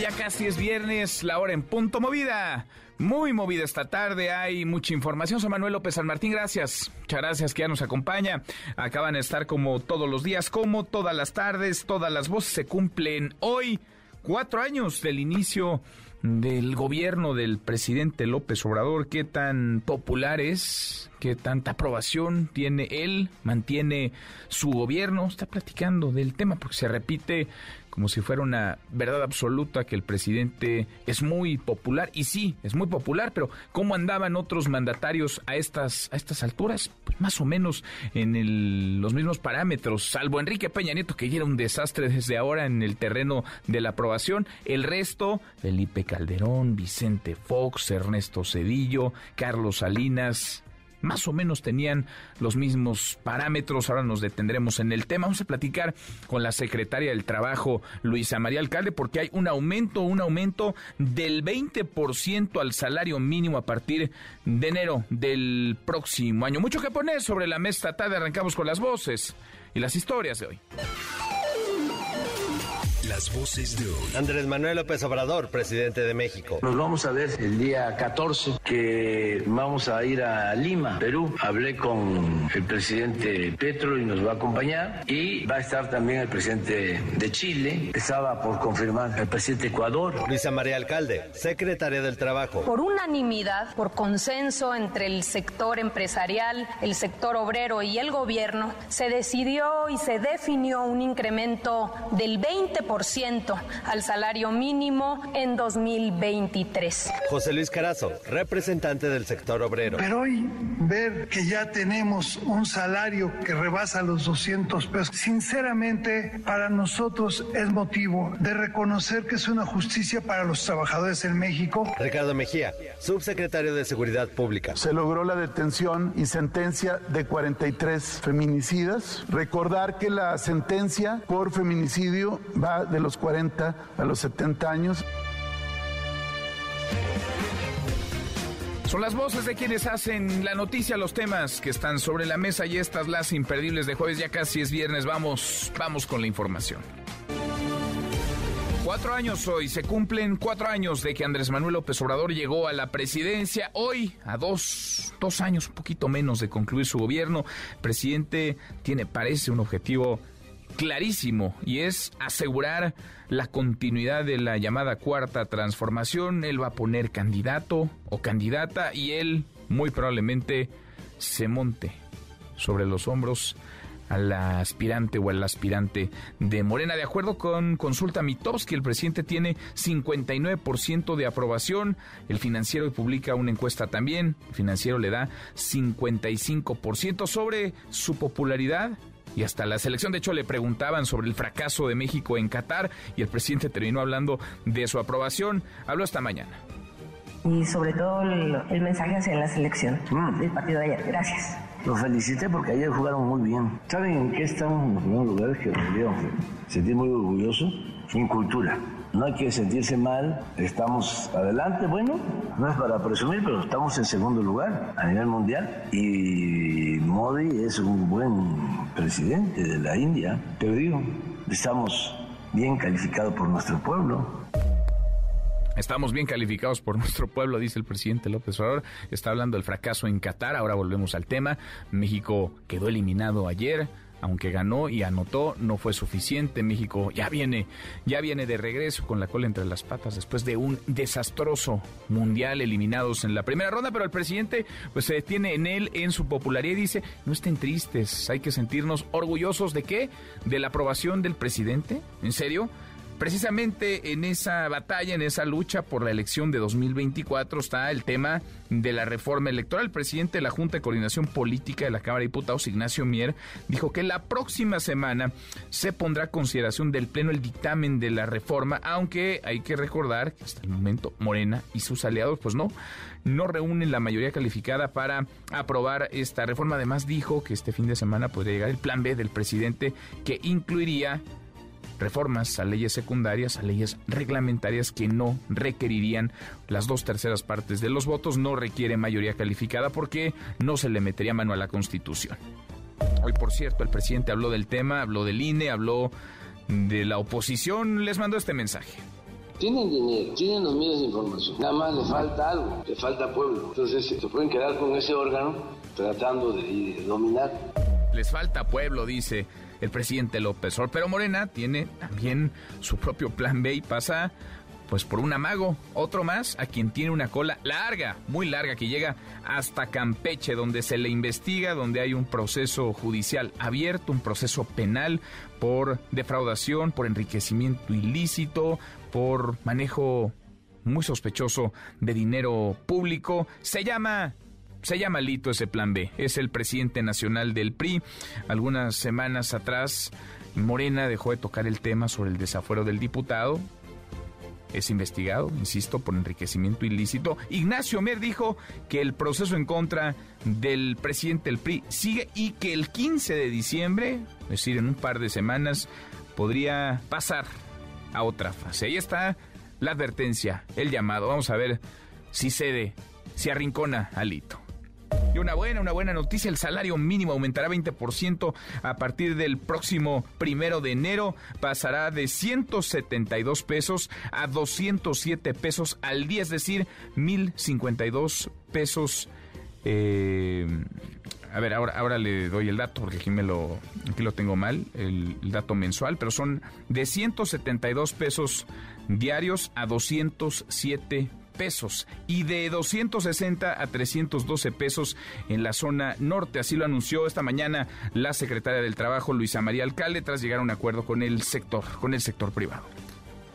Ya casi es viernes, la hora en punto movida. Muy movida esta tarde, hay mucha información. Soy Manuel López San Martín, gracias. Muchas gracias que ya nos acompaña. Acaban de estar como todos los días, como todas las tardes, todas las voces se cumplen hoy. Cuatro años del inicio del gobierno del presidente López Obrador, qué tan popular es, qué tanta aprobación tiene él, mantiene su gobierno, está platicando del tema porque se repite como si fuera una verdad absoluta que el presidente es muy popular y sí, es muy popular, pero ¿cómo andaban otros mandatarios a estas a estas alturas? Pues más o menos en los mismos parámetros, salvo Enrique Peña Nieto que ya era un desastre desde ahora en el terreno de la aprobación, el resto Felipe Calderón, Vicente Fox, Ernesto Cedillo, Carlos Salinas, más o menos tenían los mismos parámetros. Ahora nos detendremos en el tema. Vamos a platicar con la secretaria del Trabajo, Luisa María Alcalde, porque hay un aumento, un aumento del 20% al salario mínimo a partir de enero del próximo año. Mucho que poner sobre la mesa esta tarde. Arrancamos con las voces y las historias de hoy. Las voces de hoy. Andrés Manuel López Obrador, presidente de México. Nos vamos a ver el día 14, que vamos a ir a Lima, Perú. Hablé con el presidente Petro y nos va a acompañar. Y va a estar también el presidente de Chile. Estaba por confirmar el presidente de Ecuador. Luisa María Alcalde, secretaria del Trabajo. Por unanimidad, por consenso entre el sector empresarial, el sector obrero y el gobierno, se decidió y se definió un incremento del 20% al salario mínimo en 2023. José Luis Carazo, representante del sector obrero. Pero hoy ver que ya tenemos un salario que rebasa los 200 pesos, sinceramente para nosotros es motivo de reconocer que es una justicia para los trabajadores en México. Ricardo Mejía, subsecretario de Seguridad Pública. Se logró la detención y sentencia de 43 feminicidas. Recordar que la sentencia por feminicidio va de los 40 a los 70 años. Son las voces de quienes hacen la noticia, los temas que están sobre la mesa y estas las imperdibles de jueves. Ya casi es viernes, vamos, vamos con la información. Cuatro años hoy, se cumplen cuatro años de que Andrés Manuel López Obrador llegó a la presidencia. Hoy, a dos, dos años, un poquito menos de concluir su gobierno, el presidente tiene, parece, un objetivo clarísimo y es asegurar la continuidad de la llamada cuarta transformación. Él va a poner candidato o candidata y él muy probablemente se monte sobre los hombros a la aspirante o al aspirante de Morena. De acuerdo con Consulta Mitowski, el presidente tiene 59% de aprobación. El financiero publica una encuesta también. El financiero le da 55% sobre su popularidad y hasta la selección. De hecho, le preguntaban sobre el fracaso de México en Qatar y el presidente terminó hablando de su aprobación. Habló esta mañana. Y sobre todo el, mensaje hacia la selección mm. del partido de ayer. Gracias. Los felicité porque ayer jugaron muy bien. ¿Saben en qué estamos en los primeros lugares que me sentí muy orgulloso? En cultura no hay que sentirse mal, estamos adelante, bueno, no es para presumir, pero estamos en segundo lugar a nivel mundial y Modi es un buen presidente de la India, pero digo, estamos bien calificados por nuestro pueblo. Estamos bien calificados por nuestro pueblo, dice el presidente López Obrador. Está hablando del fracaso en Qatar. Ahora volvemos al tema. México quedó eliminado ayer aunque ganó y anotó, no fue suficiente. México ya viene, ya viene de regreso con la cola entre las patas después de un desastroso mundial eliminados en la primera ronda, pero el presidente pues se detiene en él, en su popularidad y dice, no estén tristes, hay que sentirnos orgullosos de qué? De la aprobación del presidente. ¿En serio? Precisamente en esa batalla, en esa lucha por la elección de 2024 está el tema de la reforma electoral. El presidente de la Junta de Coordinación Política de la Cámara de Diputados, Ignacio Mier, dijo que la próxima semana se pondrá a consideración del Pleno el dictamen de la reforma, aunque hay que recordar que hasta el momento Morena y sus aliados, pues no, no reúnen la mayoría calificada para aprobar esta reforma. Además dijo que este fin de semana podría llegar el plan B del presidente que incluiría reformas a leyes secundarias, a leyes reglamentarias que no requerirían las dos terceras partes de los votos, no requiere mayoría calificada porque no se le metería mano a la Constitución. Hoy, por cierto, el presidente habló del tema, habló del INE, habló de la oposición, les mandó este mensaje. Tienen dinero, tienen los medios de información, nada más le falta algo, le falta pueblo. Entonces se pueden quedar con ese órgano tratando de, de dominar. Les falta pueblo, dice el presidente López Obrador. Pero Morena tiene también su propio plan B y pasa pues por un amago, otro más a quien tiene una cola larga, muy larga, que llega hasta Campeche, donde se le investiga, donde hay un proceso judicial abierto, un proceso penal por defraudación, por enriquecimiento ilícito, por manejo muy sospechoso de dinero público. Se llama se llama Lito ese plan B. Es el presidente nacional del PRI. Algunas semanas atrás, Morena dejó de tocar el tema sobre el desafuero del diputado. Es investigado, insisto, por enriquecimiento ilícito. Ignacio Mer dijo que el proceso en contra del presidente del PRI sigue y que el 15 de diciembre, es decir, en un par de semanas, podría pasar a otra fase. Ahí está la advertencia, el llamado. Vamos a ver si cede, si arrincona a Lito. Y una buena, una buena noticia, el salario mínimo aumentará 20% a partir del próximo primero de enero, pasará de 172 pesos a 207 pesos al día, es decir, 1052 pesos. Eh, a ver, ahora, ahora le doy el dato porque aquí me lo, aquí lo tengo mal, el, el dato mensual, pero son de 172 pesos diarios a 207 pesos y de 260 a 312 pesos en la zona norte. Así lo anunció esta mañana la secretaria del Trabajo, Luisa María Alcalde, tras llegar a un acuerdo con el sector, con el sector privado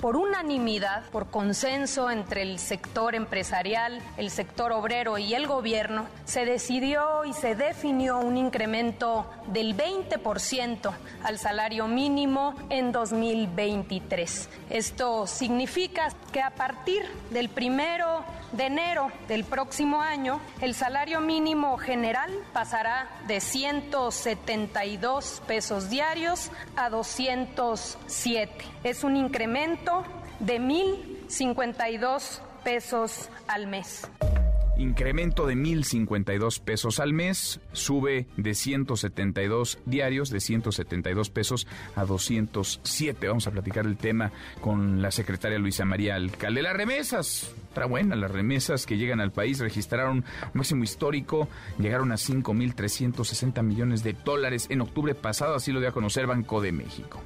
por unanimidad, por consenso entre el sector empresarial, el sector obrero y el gobierno, se decidió y se definió un incremento del 20% al salario mínimo en 2023. Esto significa que a partir del primero de enero del próximo año, el salario mínimo general pasará de 172 pesos diarios a 207. Es un incremento de 1.052 pesos al mes incremento de 1.052 pesos al mes, sube de 172 diarios, de 172 pesos a 207. Vamos a platicar el tema con la secretaria Luisa María Alcalde. Las remesas, otra buena, las remesas que llegan al país registraron un máximo histórico, llegaron a 5.360 millones de dólares en octubre pasado, así lo dio a conocer Banco de México.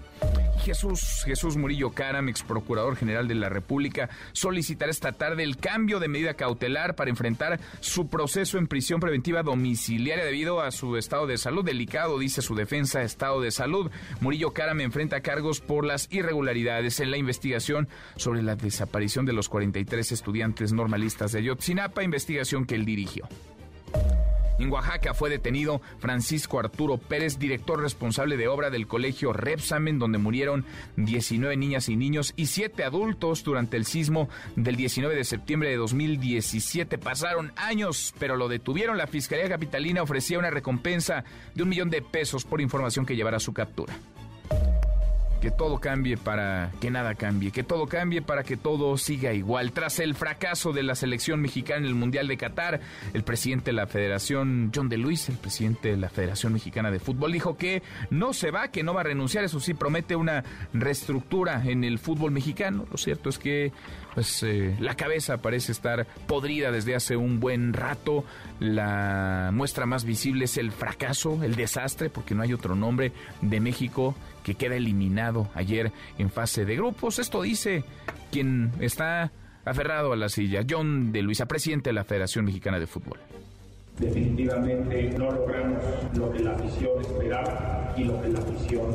Jesús, Jesús Murillo Caram, ex procurador general de la República, solicitará esta tarde el cambio de medida cautelar para enfrentar su proceso en prisión preventiva domiciliaria debido a su estado de salud delicado, dice su defensa, estado de salud. Murillo Caram enfrenta cargos por las irregularidades en la investigación sobre la desaparición de los 43 estudiantes normalistas de Ayotzinapa, investigación que él dirigió. En Oaxaca fue detenido Francisco Arturo Pérez, director responsable de obra del colegio Repsamen, donde murieron 19 niñas y niños y 7 adultos durante el sismo del 19 de septiembre de 2017. Pasaron años, pero lo detuvieron. La Fiscalía Capitalina ofrecía una recompensa de un millón de pesos por información que llevara a su captura que todo cambie para que nada cambie, que todo cambie para que todo siga igual. Tras el fracaso de la selección mexicana en el Mundial de Qatar, el presidente de la Federación, John de Luis, el presidente de la Federación Mexicana de Fútbol, dijo que no se va, que no va a renunciar, eso sí, promete una reestructura en el fútbol mexicano. Lo cierto es que pues eh, la cabeza parece estar podrida desde hace un buen rato. La muestra más visible es el fracaso, el desastre, porque no hay otro nombre de México que queda eliminado ayer en fase de grupos. Esto dice quien está aferrado a la silla, John de Luisa, presidente de la Federación Mexicana de Fútbol. Definitivamente no logramos lo que la afición esperaba y lo que la afición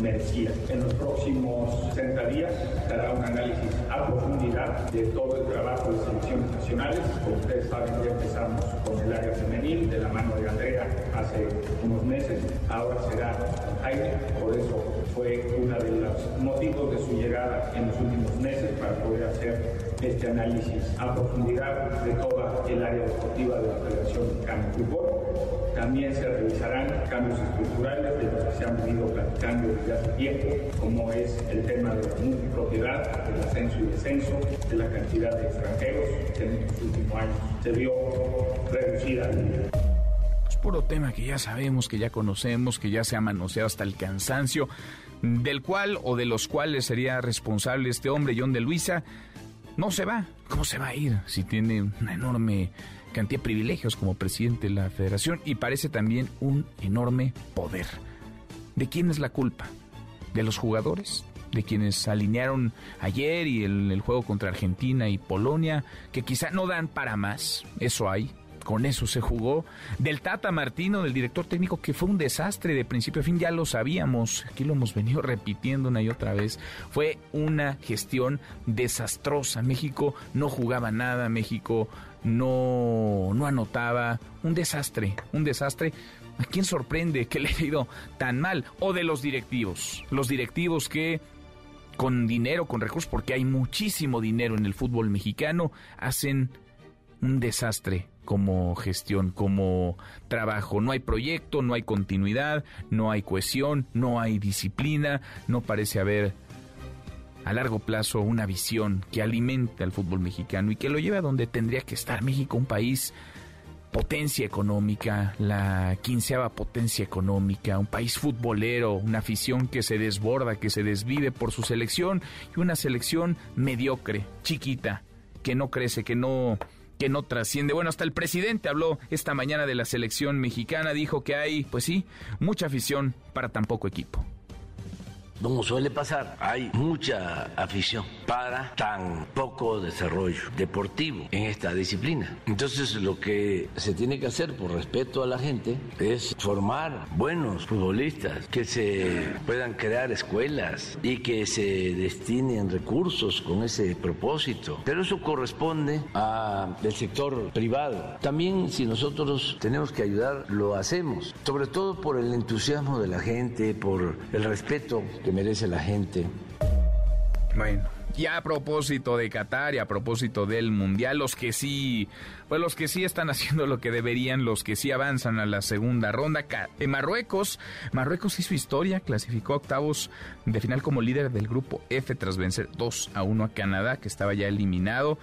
merecía. En los próximos 60 días se hará un análisis a profundidad de todo el trabajo de selecciones nacionales. Como ustedes saben, ya empezamos con el área femenil de la mano de Andrea hace unos meses. Ahora será Jaime, por eso fue uno de los motivos de su llegada en los últimos meses para poder hacer este análisis a profundidad de toda el área deportiva de la Federación Mexicana de Fútbol. También se revisarán cambios estructurales de los que se han venido platicando desde hace tiempo, como es el tema de la multipropiedad, del ascenso y descenso, de la cantidad de extranjeros que en estos últimos años se vio reducida. Puro tema que ya sabemos, que ya conocemos, que ya se ha manoseado hasta el cansancio, del cual o de los cuales sería responsable este hombre, John de Luisa no se va. ¿Cómo se va a ir si tiene una enorme cantidad de privilegios como presidente de la federación y parece también un enorme poder? ¿De quién es la culpa? ¿De los jugadores? ¿De quienes alinearon ayer y el, el juego contra Argentina y Polonia? Que quizá no dan para más, eso hay, con eso se jugó. Del Tata Martino, del director técnico, que fue un desastre de principio a fin, ya lo sabíamos, aquí lo hemos venido repitiendo una y otra vez. Fue una gestión desastrosa. México no jugaba nada, México no, no anotaba. Un desastre, un desastre. ¿A quién sorprende que le haya ido tan mal? O de los directivos. Los directivos que con dinero, con recursos, porque hay muchísimo dinero en el fútbol mexicano, hacen un desastre como gestión, como trabajo. No hay proyecto, no hay continuidad, no hay cohesión, no hay disciplina, no parece haber a largo plazo una visión que alimente al fútbol mexicano y que lo lleve a donde tendría que estar México, un país potencia económica, la quinceava potencia económica, un país futbolero, una afición que se desborda, que se desvive por su selección y una selección mediocre, chiquita, que no crece, que no que no trasciende. Bueno, hasta el presidente habló esta mañana de la selección mexicana, dijo que hay, pues sí, mucha afición para tan poco equipo como suele pasar, hay mucha afición para tan poco desarrollo deportivo en esta disciplina. Entonces lo que se tiene que hacer por respeto a la gente es formar buenos futbolistas, que se puedan crear escuelas y que se destinen recursos con ese propósito. Pero eso corresponde al sector privado. También si nosotros tenemos que ayudar, lo hacemos, sobre todo por el entusiasmo de la gente, por el respeto que merece la gente. Bueno, y a propósito de Qatar y a propósito del Mundial, los que sí, pues los que sí están haciendo lo que deberían, los que sí avanzan a la segunda ronda. En eh, Marruecos, Marruecos hizo historia, clasificó octavos de final como líder del grupo F tras vencer 2 a 1 a Canadá, que estaba ya eliminado.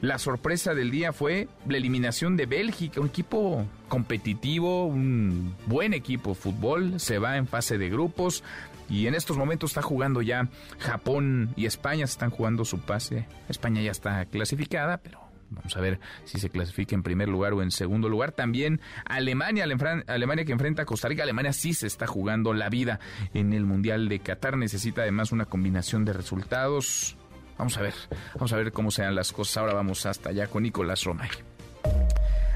La sorpresa del día fue la eliminación de Bélgica, un equipo competitivo, un buen equipo de fútbol, se va en fase de grupos y en estos momentos está jugando ya Japón y España, se están jugando su pase. España ya está clasificada, pero Vamos a ver si se clasifica en primer lugar o en segundo lugar. También Alemania, Alemania que enfrenta a Costa Rica. Alemania sí se está jugando la vida en el Mundial de Qatar. Necesita además una combinación de resultados Vamos a ver, vamos a ver cómo sean las cosas. Ahora vamos hasta allá con Nicolás Romay.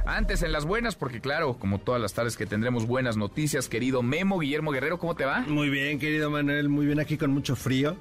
Antes en las buenas, porque claro, como todas las tardes que tendremos buenas noticias, querido Memo Guillermo Guerrero, ¿cómo te va? Muy bien, querido Manuel, muy bien aquí con mucho frío.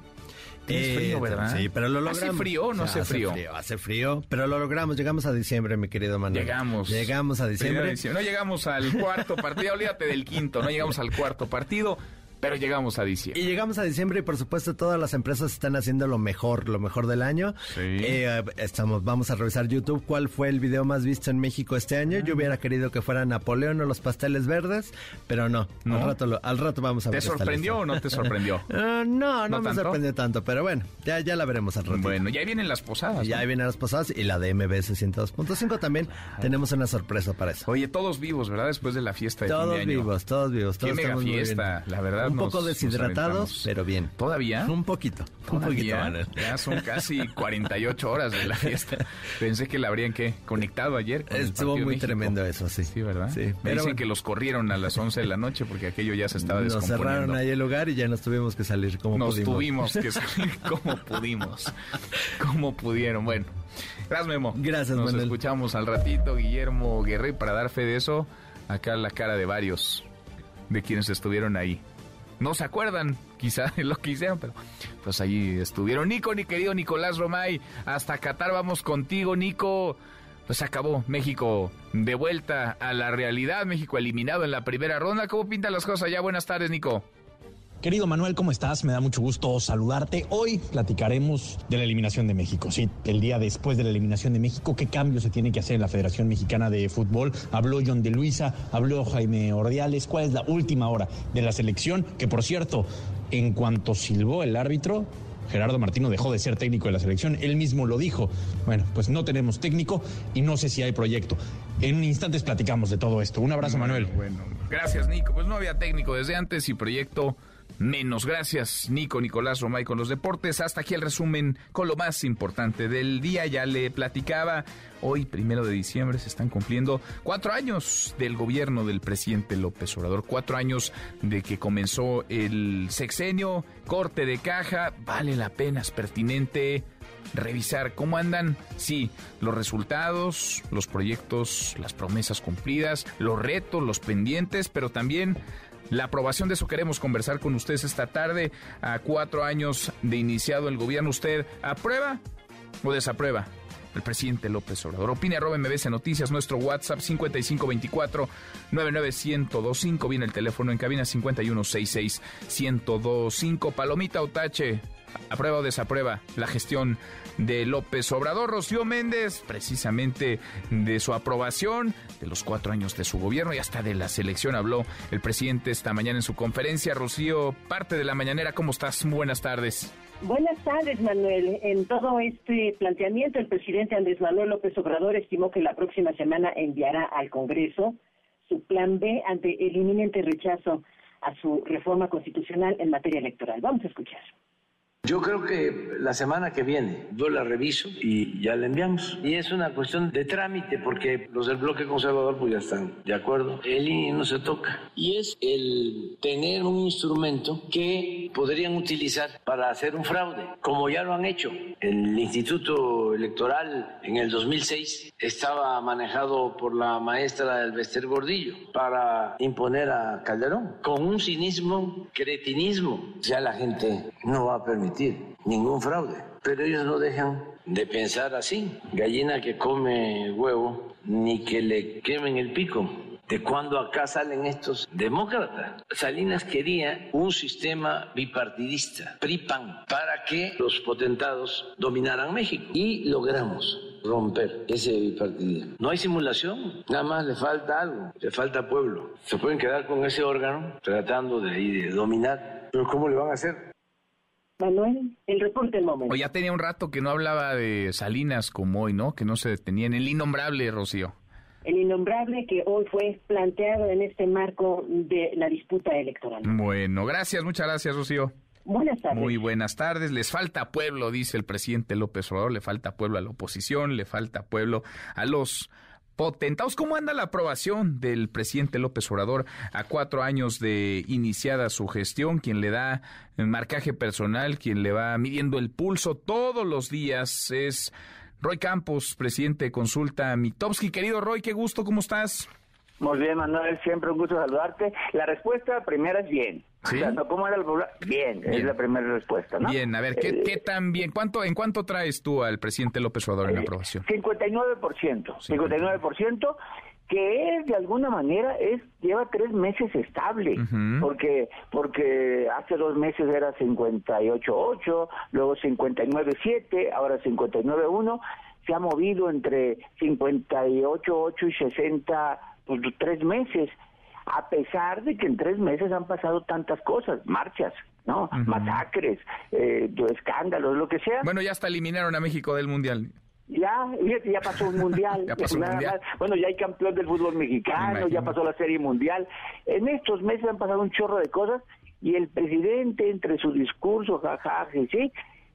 Tienes frío, eh, ¿verdad? Sí, pero lo logramos. ¿Hace frío o no hace, frío? Hace frío, pero lo logramos. Llegamos a diciembre, mi querido Manuel. Llegamos. Llegamos a diciembre. No llegamos al cuarto partido, olvídate del quinto, no llegamos al cuarto partido. Pero llegamos a diciembre. Y llegamos a diciembre y por supuesto todas las empresas están haciendo lo mejor, lo mejor del año. Sí. Eh, estamos, vamos a revisar YouTube cuál fue el video más visto en México este año. Yo hubiera querido que fuera Napoleón o los pasteles verdes, pero no. Al, rato al rato vamos a ver. ¿Te sorprendió o no te sorprendió? Ah, no, no, me sorprendió tanto, pero bueno, ya, ya la veremos al rato. Bueno, ya vienen las posadas. Ya vienen las posadas y la de MBS 102.5 también tenemos una sorpresa para eso. Oye, todos vivos, ¿verdad? Después de la fiesta de todos fin de año. vivos, todos vivos, todos Qué mega fiesta, la verdad Un poco deshidratados, pero bien. ¿Todavía? Un poquito. Un poquito, Ya son casi 48 horas de la fiesta. Pensé que la habrían que conectado ayer. Estuvo muy tremendo eso, sí. Sí, ¿verdad? Sí. Me dicen que los corrieron a las 11 de la noche porque aquello ya se estaba descomponiendo. Nos cerraron ahí el lugar y ya nos tuvimos que salir como nos pudimos. tuvimos que salir como pudimos. Como pudieron. Bueno. Gracias, Memo. Gracias, Nos escuchamos al ratito, Guillermo Guerrero, para dar fe de eso. Acá la cara de varios de quienes estuvieron ahí. No se acuerdan, quizá, lo que hicieron, pero pues ahí estuvieron. Nico, mi querido Nicolás Romay, hasta Qatar vamos contigo, Nico. Pues acabó México de vuelta a la realidad, México eliminado en la primera ronda. ¿Cómo pintan las cosas ya? Buenas tardes, Nico. Querido Manuel, ¿cómo estás? Me da mucho gusto saludarte. Hoy platicaremos de la eliminación de México. Sí, el día después de la eliminación de México, ¿qué cambios se tiene que hacer en la Federación Mexicana de Fútbol? Habló John de Luisa, habló Jaime Ordiales. ¿Cuál es la última hora de la selección? Que por cierto, en cuanto silbó el árbitro, Gerardo Martino dejó de ser técnico de la selección, él mismo lo dijo. Bueno, pues no tenemos técnico y no sé si hay proyecto. En instantes platicamos de todo esto. Un abrazo, Manuel. Bueno, gracias, Nico. Pues no había técnico desde antes y proyecto menos. Gracias, Nico, Nicolás Romay con los deportes. Hasta aquí el resumen con lo más importante del día. Ya le platicaba, hoy, primero de diciembre, se están cumpliendo cuatro años del gobierno del presidente López Obrador. Cuatro años de que comenzó el sexenio, corte de caja. Vale la pena, es pertinente revisar cómo andan, sí, los resultados, los proyectos, las promesas cumplidas, los retos, los pendientes, pero también la aprobación de eso queremos conversar con ustedes esta tarde. A cuatro años de iniciado el gobierno, ¿usted aprueba o desaprueba? El presidente López Obrador. Opine arroba MBC Noticias, nuestro WhatsApp 5524 99125. Viene el teléfono en cabina 5166 1025. Palomita Otache, aprueba o desaprueba la gestión de López Obrador. Rocío Méndez, precisamente de su aprobación, de los cuatro años de su gobierno y hasta de la selección habló el presidente esta mañana en su conferencia. Rocío, parte de la mañanera, ¿cómo estás? Buenas tardes. Buenas tardes, Manuel. En todo este planteamiento, el presidente Andrés Manuel López Obrador estimó que la próxima semana enviará al Congreso su plan B ante el inminente rechazo a su reforma constitucional en materia electoral. Vamos a escuchar. Yo creo que la semana que viene yo la reviso y ya la enviamos. Y es una cuestión de trámite porque los del bloque conservador pues ya están de acuerdo. El INE no se toca. Y es el tener un instrumento que podrían utilizar para hacer un fraude, como ya lo han hecho. El Instituto Electoral en el 2006 estaba manejado por la maestra del Bester Gordillo para imponer a Calderón con un cinismo, cretinismo. Ya la gente no va a permitir ningún fraude. Pero ellos no dejan de pensar así. Gallina que come huevo, ni que le quemen el pico. ¿De cuándo acá salen estos demócratas? Salinas quería un sistema bipartidista, PRI-PAN, para que los potentados dominaran México. Y logramos romper ese bipartidismo. No hay simulación, nada más le falta algo, le falta pueblo. Se pueden quedar con ese órgano tratando de, de dominar, pero ¿cómo le van a hacer? Manuel, el reporte del momento. O ya tenía un rato que no hablaba de Salinas como hoy, ¿no? Que no se detenía en el innombrable, Rocío. El innombrable que hoy fue planteado en este marco de la disputa electoral. Bueno, gracias, muchas gracias, Rocío. Buenas tardes. Muy buenas tardes. Les falta pueblo, dice el presidente López Obrador. Le falta pueblo a la oposición, le falta pueblo a los potentados. ¿Cómo anda la aprobación del presidente López Obrador a cuatro años de iniciada su gestión? Quien le da marcaje personal, quien le va midiendo el pulso todos los días es Roy Campos, presidente de Consulta Mitowski. Querido Roy, qué gusto, ¿cómo estás? Muy bien, Manuel, siempre un gusto saludarte. La respuesta primera es bien. ¿Cómo era el Bien, es la primera respuesta, ¿no? Bien, a ver, ¿qué, eh, qué tan bien? ¿Cuánto, ¿En cuánto traes tú al presidente López Obrador en la aprobación? 59%. 59%, que es, de alguna manera, es lleva tres meses estable, porque porque hace dos meses era 58.8, luego 59.7, ahora 59.1, se ha movido entre 58.8 y 60 pues, tres meses, a pesar de que en tres meses han pasado tantas cosas, marchas, ¿no? Masacres, eh, escándalos, lo que sea. Bueno, ya hasta eliminaron a México del Mundial. Ya, ya pasó un mundial. ya pasó mundial. Bueno, ya hay campeón del fútbol mexicano, ya pasó la serie mundial. En estos meses han pasado un chorro de cosas Y el presidente, entre su discurso, jajaja, sí,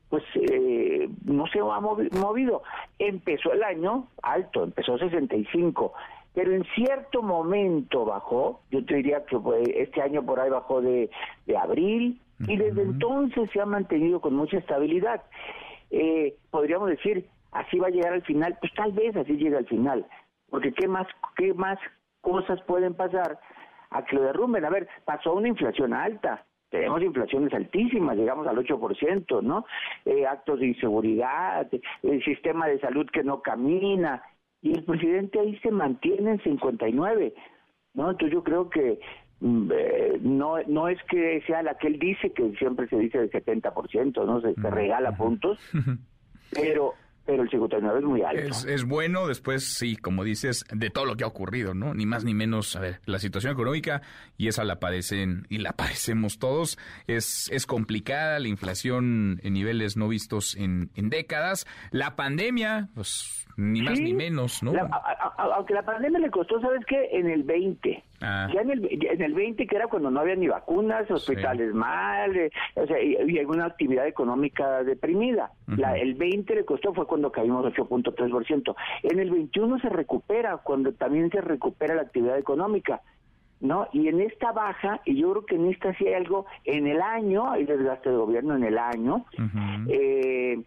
pues eh, no se ha movido. Empezó el año alto, empezó 65, pero en cierto momento bajó, yo te diría que este año por ahí bajó de, de abril, y desde entonces se ha mantenido con mucha estabilidad. Eh, podríamos decir, así va a llegar al final, pues tal vez así llegue al final, porque qué más, qué más cosas pueden pasar a que lo derrumben. A ver, pasó una inflación alta, tenemos inflaciones altísimas, llegamos al 8%, ¿no? Eh, actos de inseguridad, el sistema de salud que no camina, y el presidente ahí se mantiene en 59, ¿no? Entonces yo creo que mm, eh, no no es que sea la que él dice, que siempre se dice del 70%, ¿no? Se, se regala puntos, pero pero el 59 es muy alto. Es, bueno, después sí, como dices, de todo lo que ha ocurrido, ¿no? Ni más ni menos, a ver, la situación económica, y esa la padecen y la padecemos todos, es, es complicada, la inflación en niveles no vistos en, en décadas, la pandemia, pues ni más ni menos, ¿no? aunque la pandemia le costó, ¿sabes qué? En el 20. Ah. Ya en el, en el 20, que era cuando no había ni vacunas, hospitales mal, eh, o sea, y, alguna actividad económica deprimida. la, el 20 le costó, fue cuando caímos 8.3%. En el 21 se recupera, cuando también se recupera la actividad económica. ¿no? Y en esta baja, y yo creo que en esta sí hay algo, en el año, hay desgaste de gobierno en el año, eh,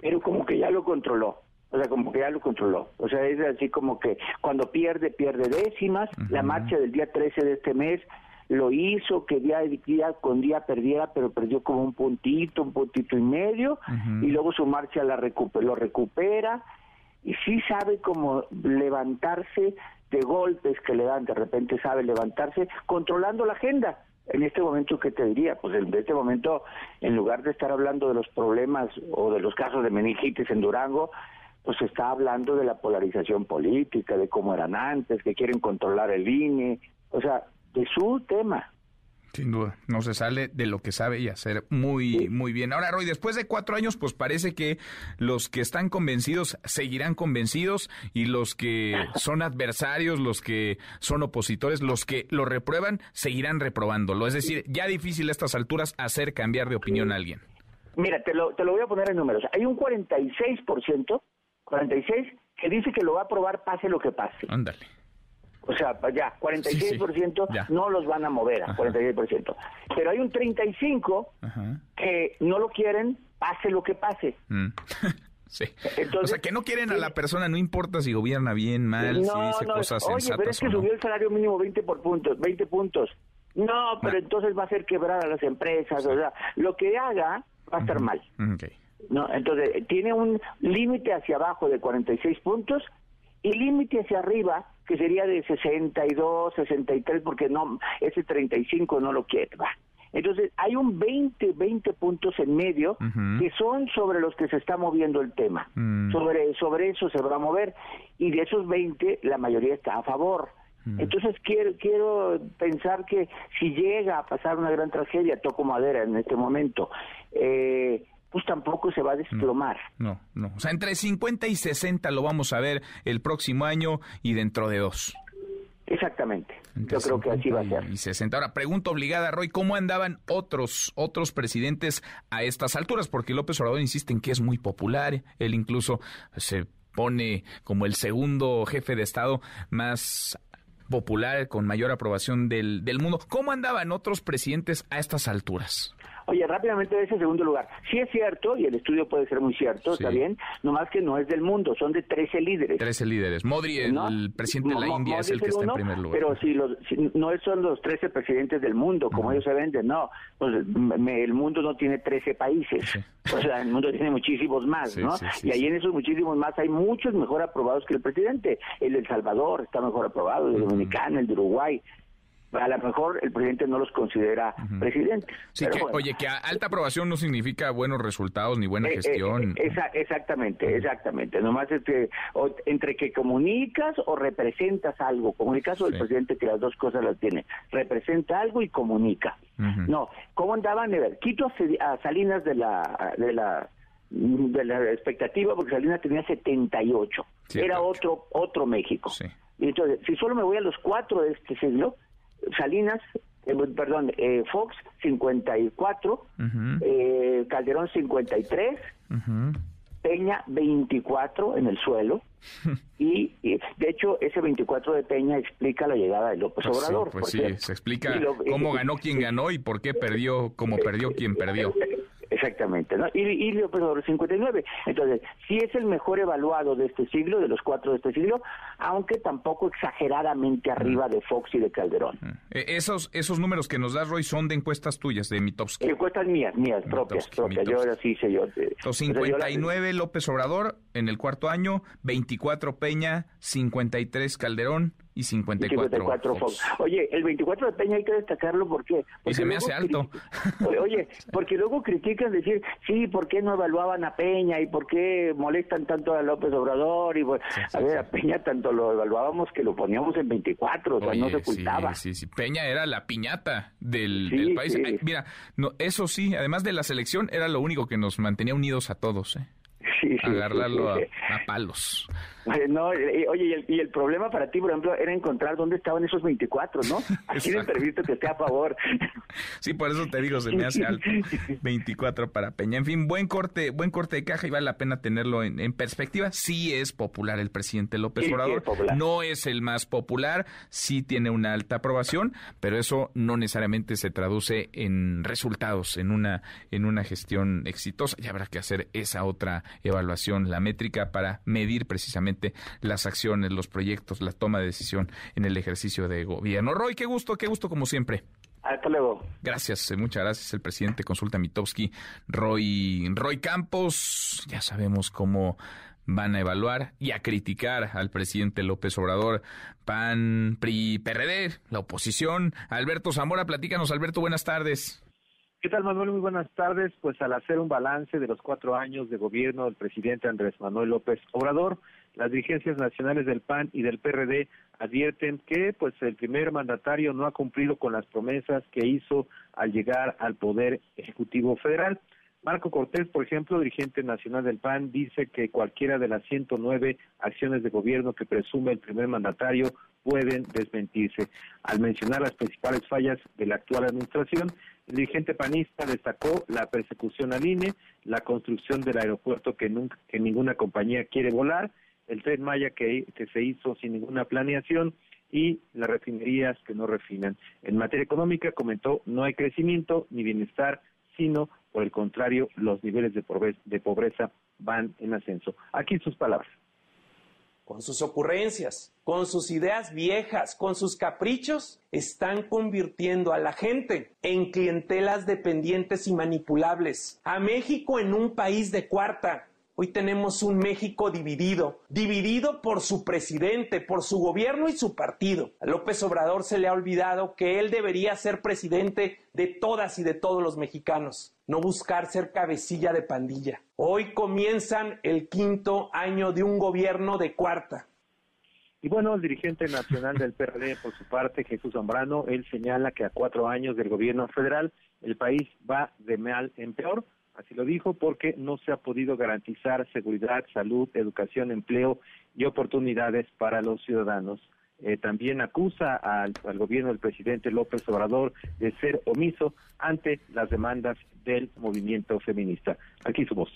pero como que ya lo controló. O sea, como que ya lo controló. O sea, es así como que cuando pierde, pierde décimas. La marcha del día 13 de este mes lo hizo, que día, día con día perdiera, pero perdió como un puntito, un puntito y medio. Y luego su marcha la lo recupera. Y sí sabe como levantarse de golpes que le dan, de repente sabe levantarse controlando la agenda. En este momento, ¿qué te diría? Pues en este momento, en lugar de estar hablando de los problemas o de los casos de meningitis en Durango, pues está hablando de la polarización política, de cómo eran antes, que quieren controlar el INE, o sea, de su tema. Sin duda, no se sale de lo que sabe y hacer muy, muy bien. Ahora, Roy, después de cuatro años, pues parece que los que están convencidos seguirán convencidos y los que son adversarios, los que son opositores, los que lo reprueban, seguirán reprobándolo. Es decir, ya difícil a estas alturas hacer cambiar de opinión a alguien. Mira, te lo, te lo voy a poner en números. Hay un 46% 46, que dice que lo va a aprobar pase lo que pase. Ándale. O sea, ya, 46% no los van a mover, a 46%. Pero hay un 35% que no lo quieren, pase lo que pase. Mm. Sí. o sea, que no quieren a la persona, no importa si gobierna bien, mal, si dice cosas Oye, pero es que subió el salario mínimo 20 por puntos, 20 puntos. No, pero ah. entonces va a hacer quebrar a las empresas, o sea, lo que haga va a estar mal. Okay. ¿No? Entonces, tiene un límite hacia abajo de 46 puntos y límite hacia arriba que sería de 62, 63, porque no ese 35 no lo quiere. Va. Entonces, hay un 20, 20 puntos en medio que son sobre los que se está moviendo el tema. Mm. Sobre, sobre eso se va a mover y de esos 20 la mayoría está a favor. Mm. Entonces quiero quiero pensar que si llega a pasar una gran tragedia, toco madera en este momento, eh, pues tampoco se va a desplomar. No, no. O sea, entre 50 y 60 lo vamos a ver el próximo año y dentro de dos. Exactamente. Yo creo que así va a ser. Y 60. Ahora, pregunta obligada, Roy, ¿cómo andaban otros otros presidentes a estas alturas? Porque López Obrador insiste en que es muy popular. Él incluso se pone como el segundo jefe de Estado más popular, con mayor aprobación del, del mundo. ¿Cómo andaban otros presidentes a estas alturas? Oye, rápidamente de ese segundo lugar. Sí es cierto, y el estudio puede ser muy cierto, está bien, nomás que no es del mundo, son de 13 líderes. 13 líderes. Modri, el, presidente de la India, es el que está en primer lugar. Pero si, los, no son los 13 presidentes del mundo, como ellos se venden, no. Pues el mundo no tiene 13 países. O sea, el mundo tiene muchísimos más, ¿no? y ahí en esos muchísimos más hay muchos mejor aprobados que el presidente. El de El Salvador está mejor aprobado, el de Dominicana, el de Uruguay a lo mejor el presidente no los considera presidentes. Oye, que alta aprobación no significa buenos resultados ni buena eh, eh, gestión. exactamente, exactamente. Nomás este, entre que comunicas o representas algo, como en el caso del presidente que las dos cosas las tiene, representa algo y comunica. No, ¿cómo andaban? Quito a Salinas de la, de la de la expectativa porque Salinas tenía 78. Era otro otro México. Y entonces, si solo me voy a los cuatro de este siglo, Salinas eh, perdón, eh, Fox 54, eh, Calderón 53, Peña 24 en el suelo. y, de hecho ese 24 de Peña explica la llegada de López pues Obrador. pues sí, se explica cómo ganó quien ganó y por qué perdió, cómo perdió quien perdió. Exactamente, ¿no? López Obrador 59. Entonces, sí es el mejor evaluado de este siglo, de los cuatro de este siglo, aunque tampoco exageradamente arriba de Fox y de Calderón. Eh, esos esos números que nos das, Roy, son de encuestas tuyas, de Mitowski. Encuestas mías, mías, propias, propias. Yo ahora sí sé yo. 59 López Obrador en el cuarto año, 24 Peña, 53 Calderón, y 54, Oye, el 24 de Peña hay que destacarlo porque... porque y se me hace alto. Oye, porque luego critican decir, sí, ¿por qué no evaluaban a Peña y por qué molestan tanto a López Obrador? Y a ver, a Peña tanto lo evaluábamos que lo poníamos en 24, o sea, no se ocultaba. Sí, sí, Peña era la piñata del, país. mira, no, eso sí, además de la selección, era lo único que nos mantenía unidos a todos, ¿eh? agarrarlo a, palos. No, oye, y el, problema para ti, por ejemplo, era encontrar dónde estaban esos 24, ¿no? Aquí el previsto que esté a favor. Sí, por eso te digo, se me hace alto. 24 para Peña. En fin, buen corte, buen corte de caja y vale la pena tenerlo en, perspectiva. Sí es popular el presidente López Obrador. no es el más popular, sí tiene una alta aprobación, pero eso no necesariamente se traduce en resultados, en una, en una gestión exitosa. Y habrá que hacer esa otra evaluación, la métrica para medir precisamente las acciones, los proyectos, la toma de decisión en el ejercicio de gobierno. Roy, qué gusto, qué gusto como siempre. Hasta luego. Gracias, eh, muchas gracias. El presidente Consulta Mitowski, Roy, Roy Campos. Ya sabemos cómo van a evaluar y a criticar al presidente López Obrador, PAN, PRI, PRD, la oposición. Alberto Zamora, platícanos, Alberto, buenas tardes. ¿Qué tal, Manuel? Muy buenas tardes. Pues al hacer un balance de los cuatro años de gobierno del presidente Andrés Manuel López Obrador, las dirigencias nacionales del PAN y del PRD advierten que pues el primer mandatario no ha cumplido con las promesas que hizo al llegar al poder ejecutivo federal. Marco Cortés, por ejemplo, dirigente nacional del PAN, dice que cualquiera de las 109 acciones de gobierno que presume el primer mandatario pueden desmentirse. Al mencionar las principales fallas de la actual administración, el dirigente panista destacó la persecución al INE, la construcción del aeropuerto que, nunca, que ninguna compañía quiere volar, el tren Maya que, que se hizo sin ninguna planeación y las refinerías que no refinan. En materia económica, comentó, no hay crecimiento ni bienestar, sino por el contrario, los niveles de pobreza, de pobreza van en ascenso. Aquí sus palabras con sus ocurrencias, con sus ideas viejas, con sus caprichos, están convirtiendo a la gente en clientelas dependientes y manipulables. A México en un país de cuarta, Hoy tenemos un México dividido, dividido por su presidente, por su gobierno y su partido. A López Obrador se le ha olvidado que él debería ser presidente de todas y de todos los mexicanos, no buscar ser cabecilla de pandilla. Hoy comienzan el quinto año de un gobierno de cuarta. Y bueno, el dirigente nacional del PRD, por su parte, Jesús Zambrano, él señala que a cuatro años del gobierno federal el país va de mal en peor Así lo dijo porque no se ha podido garantizar seguridad, salud, educación, empleo y oportunidades para los ciudadanos. Eh, también acusa al, gobierno del presidente López Obrador de ser omiso ante las demandas del movimiento feminista. Aquí su voz.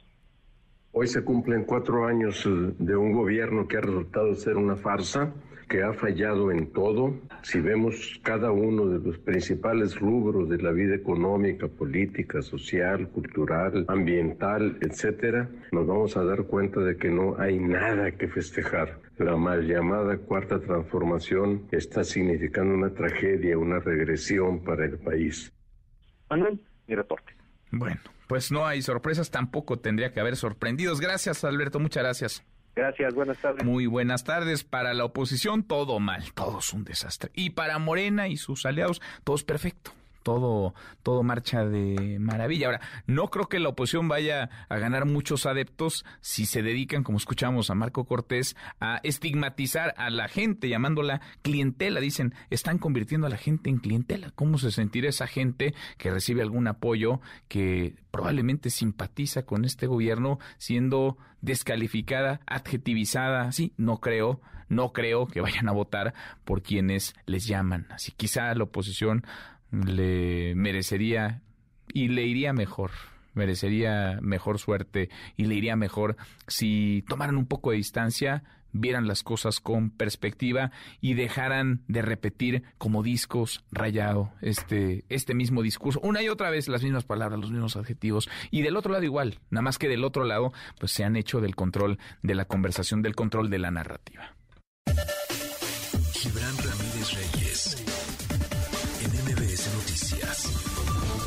Hoy se cumplen cuatro años eh, de un gobierno que ha resultado ser una farsa que ha fallado en todo. Si vemos cada uno de los principales rubros de la vida económica, política, social, cultural, ambiental, etcétera, nos vamos a dar cuenta de que no hay nada que festejar. La mal llamada cuarta transformación está significando una tragedia, una regresión para el país. Manuel, mi reporte. Bueno, pues no hay sorpresas, tampoco tendría que haber sorprendidos. Gracias, Alberto, muchas gracias. Gracias, buenas tardes. Muy buenas tardes. Para la oposición, todo mal, todo es un desastre. Y para Morena y sus aliados, todo es perfecto todo, todo marcha de maravilla. Ahora, no creo que la oposición vaya a ganar muchos adeptos si se dedican, como escuchamos a Marco Cortés, a estigmatizar a la gente, llamándola clientela. Dicen, están convirtiendo a la gente en clientela. ¿Cómo se sentirá esa gente que recibe algún apoyo, que probablemente simpatiza con este gobierno, siendo descalificada, adjetivizada? Sí, no creo no creo que vayan a votar por quienes les llaman. Así quizá la oposición le merecería y le iría mejor merecería mejor suerte y le iría mejor si tomaran un poco de distancia, vieran las cosas con perspectiva y dejaran de repetir como discos rayado este, este mismo discurso, una y otra vez las mismas palabras, los mismos adjetivos, y del otro lado igual, nada más que del otro lado, pues se han hecho del control de la conversación, del control de la narrativa.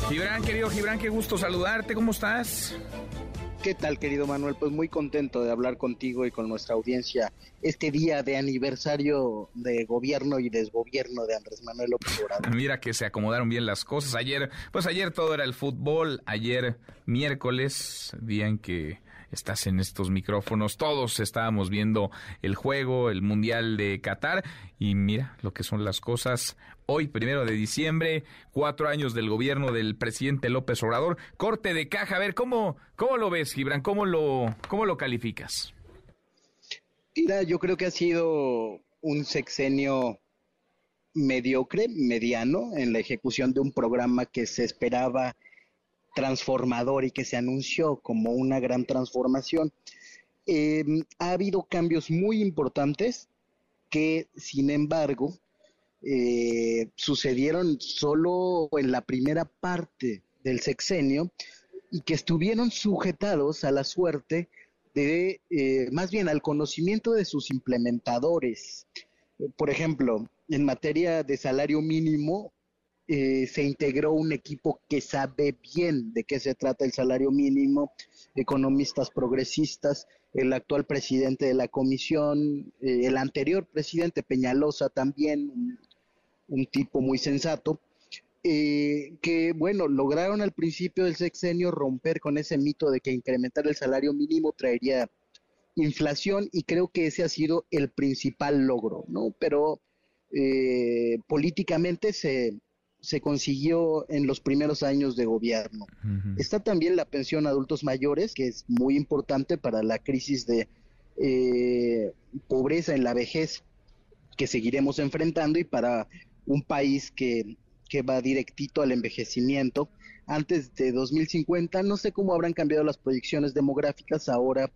Gibran, querido Gibran, qué gusto saludarte, ¿cómo estás? ¿Qué tal, querido Manuel? Pues muy contento de hablar contigo y con nuestra audiencia este día de aniversario de gobierno y desgobierno de Andrés Manuel López Obrador. Mira que se acomodaron bien las cosas. Ayer, pues ayer todo era el fútbol. Ayer miércoles, día en que estás en estos micrófonos. Todos estábamos viendo el juego, el Mundial de Qatar. Y mira lo que son las cosas. Hoy, primero de diciembre, cuatro años del gobierno del presidente López Obrador. Corte de caja. A ver, ¿cómo, cómo lo ves, Gibran? ¿Cómo lo, cómo lo calificas? Mira, yo creo que ha sido un sexenio mediocre, mediano, en la ejecución de un programa que se esperaba transformador y que se anunció como una gran transformación. Em, ha habido cambios muy importantes que, sin embargo, eh, sucedieron solo en la primera parte del sexenio y que estuvieron sujetados a la suerte de, eh, más bien al conocimiento de sus implementadores. Por ejemplo, en materia de salario mínimo, eh, se integró un equipo que sabe bien de qué se trata el salario mínimo, economistas progresistas, el actual presidente de la comisión, eh, el anterior presidente Peñalosa también, un, tipo muy sensato, eh, que bueno, lograron al principio del sexenio romper con ese mito de que incrementar el salario mínimo traería inflación y creo que ese ha sido el principal logro, ¿no? Pero políticamente se, se consiguió en los primeros años de gobierno. Está también la pensión a adultos mayores, que es muy importante para la crisis de eh, pobreza en la vejez que seguiremos enfrentando y para un país que, que va directito al envejecimiento. Antes de 2050, no sé cómo habrán cambiado las proyecciones demográficas ahora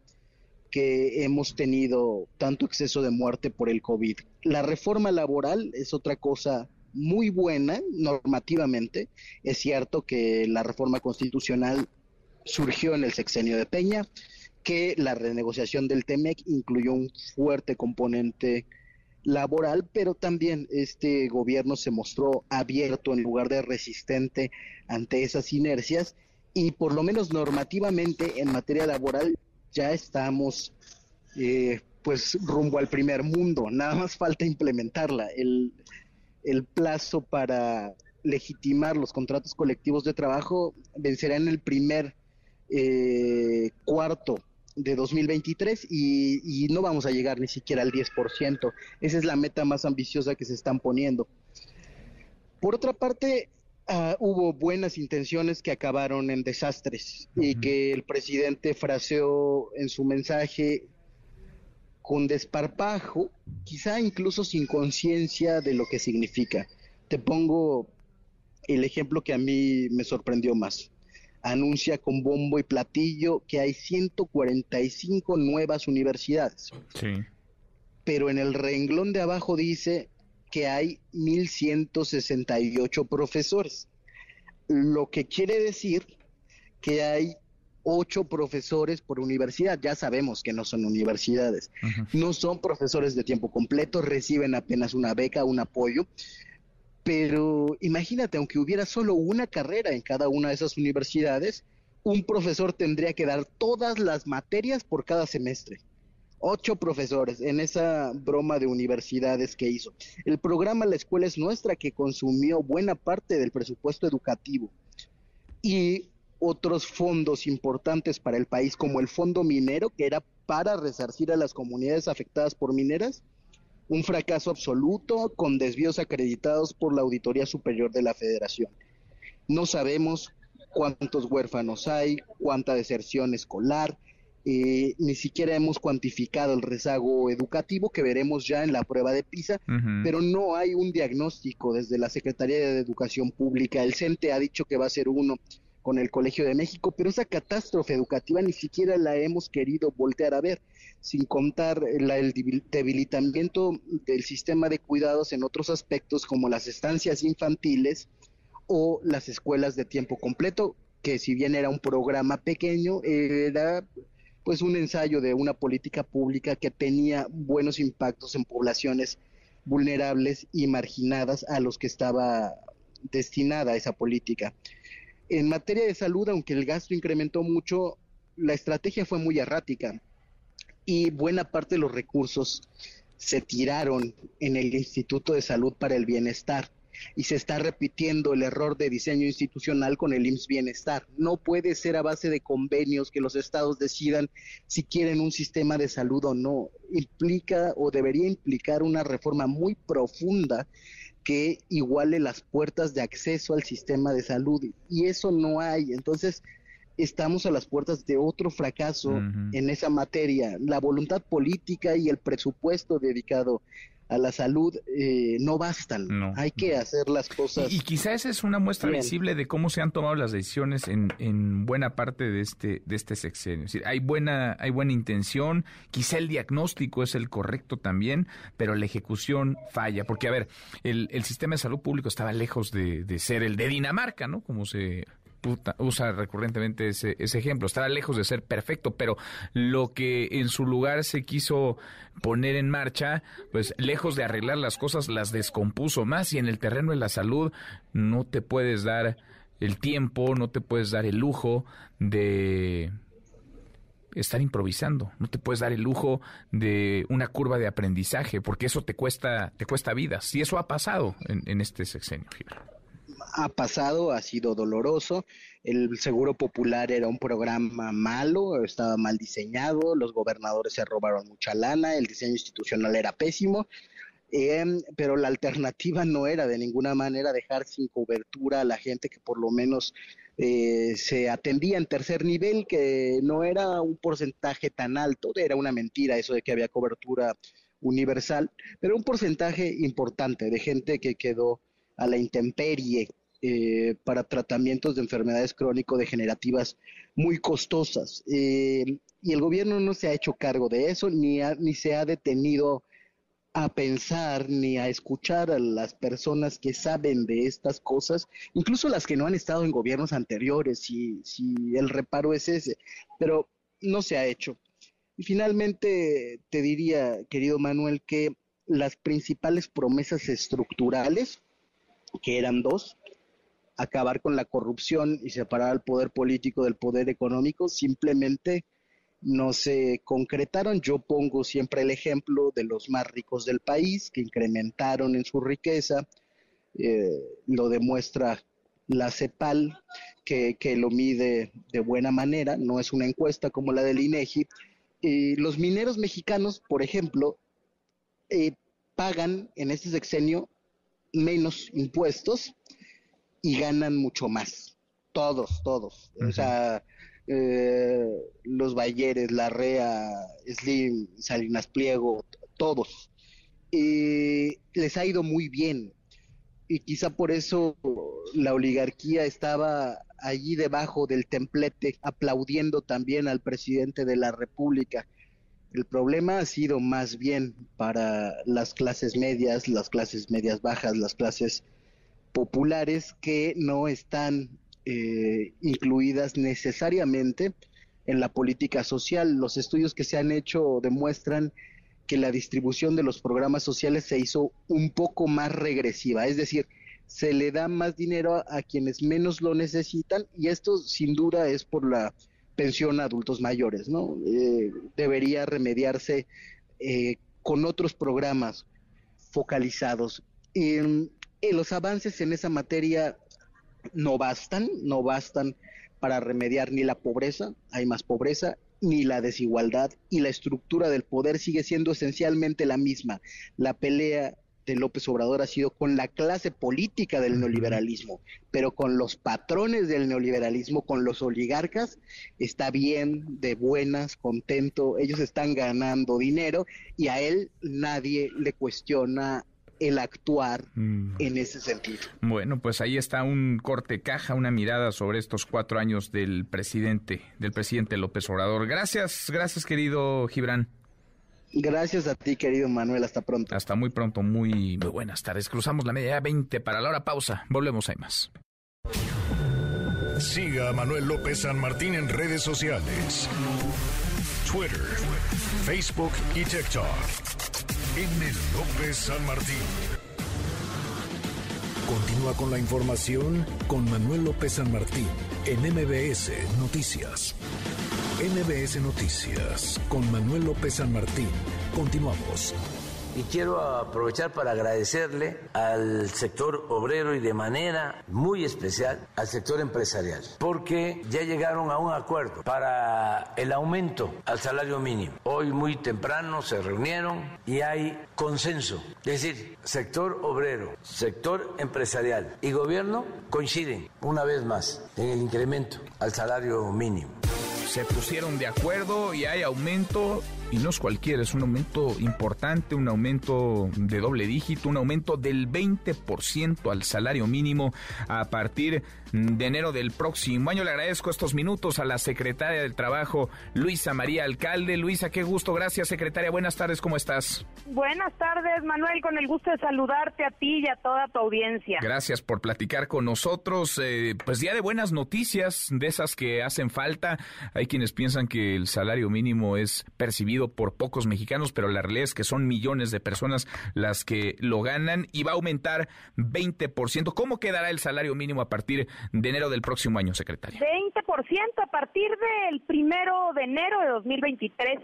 que hemos tenido tanto exceso de muerte por el COVID. La reforma laboral es otra cosa muy buena normativamente. Es cierto que la reforma constitucional surgió en el sexenio de Peña, que la renegociación del TEMEC incluyó un fuerte componente laboral, pero también este gobierno se mostró abierto en lugar de resistente ante esas inercias y por lo menos normativamente en materia laboral ya estamos eh, pues rumbo al primer mundo, nada más falta implementarla. El, el plazo para legitimar los contratos colectivos de trabajo vencerá en el primer eh, cuarto de 2023 y, y, no vamos a llegar ni siquiera al 10%. Esa es la meta más ambiciosa que se están poniendo. Por otra parte, ah, hubo buenas intenciones que acabaron en desastres y que el presidente fraseó en su mensaje con desparpajo, quizá incluso sin conciencia de lo que significa. Te pongo el ejemplo que a mí me sorprendió más. Anuncia con bombo y platillo que hay 145 nuevas universidades. Sí. Pero en el renglón de abajo dice que hay 1.168 profesores. Lo que quiere decir que hay ocho profesores por universidad. Ya sabemos que no son universidades. No son profesores de tiempo completo, reciben apenas una beca, un apoyo. Pero imagínate, aunque hubiera solo una carrera en cada una de esas universidades, un profesor tendría que dar todas las materias por cada semestre. Ocho profesores en esa broma de universidades que hizo. El programa La Escuela es Nuestra, que consumió buena parte del presupuesto educativo. Y otros fondos importantes para el país, como el fondo minero, que era para resarcir a las comunidades afectadas por mineras, un fracaso absoluto con desvíos acreditados por la Auditoría Superior de la Federación. No sabemos cuántos huérfanos hay, cuánta deserción escolar, eh, ni siquiera hemos cuantificado el rezago educativo que veremos ya en la prueba de PISA, pero no hay un diagnóstico desde la Secretaría de Educación Pública. El CENTE ha dicho que va a ser uno con el Colegio de México, pero esa catástrofe educativa ni siquiera la hemos querido voltear a ver, sin contar el debilitamiento del sistema de cuidados en otros aspectos como las estancias infantiles o las escuelas de tiempo completo, que si bien era un programa pequeño, era pues un ensayo de una política pública que tenía buenos impactos en poblaciones vulnerables y marginadas a los que estaba destinada esa política. En materia de salud, aunque el gasto incrementó mucho, la estrategia fue muy errática y buena parte de los recursos se tiraron en el Instituto de Salud para el Bienestar y se está repitiendo el error de diseño institucional con el IMSS Bienestar. No puede ser a base de convenios que los estados decidan si quieren un sistema de salud o no. Implica o debería implicar una reforma muy profunda que iguale las puertas de acceso al sistema de salud y eso no hay. Entonces, estamos a las puertas de otro fracaso en esa materia. La voluntad política y el presupuesto dedicado a la salud eh, no bastan. Hay que hacer las cosas. Y, quizás esa es una muestra visible de cómo se han tomado las decisiones en, en buena parte de este de este sexenio. Es decir, hay buena hay buena intención, quizá el diagnóstico es el correcto también, pero la ejecución falla. Porque, a ver, el, el sistema de salud público estaba lejos de, de ser el de Dinamarca, ¿no? Como se usa recurrentemente ese, ese ejemplo. Estaba lejos de ser perfecto, pero lo que en su lugar se quiso poner en marcha, pues lejos de arreglar las cosas, las descompuso más y en el terreno de la salud no te puedes dar el tiempo, no te puedes dar el lujo de estar improvisando, no te puedes dar el lujo de una curva de aprendizaje, porque eso te cuesta, te cuesta vidas. Y eso ha pasado en, en este sexenio, ha pasado, ha sido doloroso. El Seguro Popular era un programa malo, estaba mal diseñado, los gobernadores se robaron mucha lana, el diseño institucional era pésimo, em, pero la alternativa no era de ninguna manera dejar sin cobertura a la gente que por lo menos eh, se atendía en tercer nivel, que no era un porcentaje tan alto, era una mentira eso de que había cobertura universal, pero un porcentaje importante de gente que quedó a la intemperie eh, para tratamientos de enfermedades crónico-degenerativas muy costosas. Eh, y el gobierno no se ha hecho cargo de eso, ni, ni se ha detenido a pensar ni a escuchar a las personas que saben de estas cosas, incluso las que no han estado en gobiernos anteriores, si, si el reparo es ese, pero no se ha hecho. Y finalmente te diría, querido Manuel, que las principales promesas estructurales que eran dos, acabar con la corrupción y separar al poder político del poder económico, simplemente no se concretaron. Yo pongo siempre el ejemplo de los más ricos del país, que incrementaron en su riqueza, eh, lo demuestra la CEPAL, que, lo mide de buena manera, no es una encuesta como la del INEGI. Y los mineros mexicanos, por ejemplo, eh, pagan en este sexenio menos impuestos y ganan mucho más. Todos, todos. O sea, eh, los Bayeres, la REA, Slim, Salinas Pliego, todos. y les ha ido muy bien. Y quizá por eso la oligarquía estaba allí debajo del templete, aplaudiendo también al presidente de la República. El problema ha sido más bien para las clases medias, las clases medias bajas, las clases populares que no están eh, incluidas necesariamente en la política social. Los estudios que se han hecho demuestran que la distribución de los programas sociales se hizo un poco más regresiva, es decir, se le da más dinero a quienes menos lo necesitan y esto sin duda es por la pensión a adultos mayores, ¿no? Eh, debería remediarse eh, con otros programas focalizados. Y, los avances en esa materia no bastan, no bastan para remediar ni la pobreza, hay más pobreza, ni la desigualdad y la estructura del poder sigue siendo esencialmente la misma. La pelea de López Obrador ha sido con la clase política del neoliberalismo, pero con los patrones del neoliberalismo, con los oligarcas, está bien, de buenas, contento, ellos están ganando dinero y a él nadie le cuestiona el actuar mm. en ese sentido. Bueno, pues ahí está un corte caja, una mirada sobre estos cuatro años del presidente, del presidente López Obrador. Gracias, gracias querido Gibran. Gracias a ti, querido Manuel. Hasta pronto. Hasta muy pronto. Muy, muy buenas tardes. Cruzamos la media 20 para la hora pausa. Volvemos, hay más. Siga a Manuel López San Martín en redes sociales. Twitter, Facebook y TikTok. En el López San Martín. Continúa con la información con Manuel López San Martín en MBS Noticias. NBS Noticias con Manuel López San Martín. Continuamos. Y quiero aprovechar para agradecerle al sector obrero y de manera muy especial al sector empresarial, porque ya llegaron a un acuerdo para el aumento al salario mínimo. Hoy muy temprano se reunieron y hay consenso. Es decir, sector obrero, sector empresarial y gobierno coinciden una vez más en el incremento al salario mínimo se pusieron de acuerdo y hay aumento y no es cualquiera, es un aumento importante, un aumento de doble dígito, un aumento del 20% al salario mínimo a partir de enero del próximo año. Le agradezco estos minutos a la secretaria del Trabajo, Luisa María Alcalde. Luisa, qué gusto, gracias secretaria, buenas tardes, ¿cómo estás? Buenas tardes, Manuel, con el gusto de saludarte a ti y a toda tu audiencia. Gracias por platicar con nosotros. Eh, pues día de buenas noticias, de esas que hacen falta. Hay quienes piensan que el salario mínimo es percibido por pocos mexicanos, pero la realidad es que son millones de personas las que lo ganan y va a aumentar 20%. ¿Cómo quedará el salario mínimo a partir de enero del próximo año, secretaria? 20% a partir del primero de enero de 2023.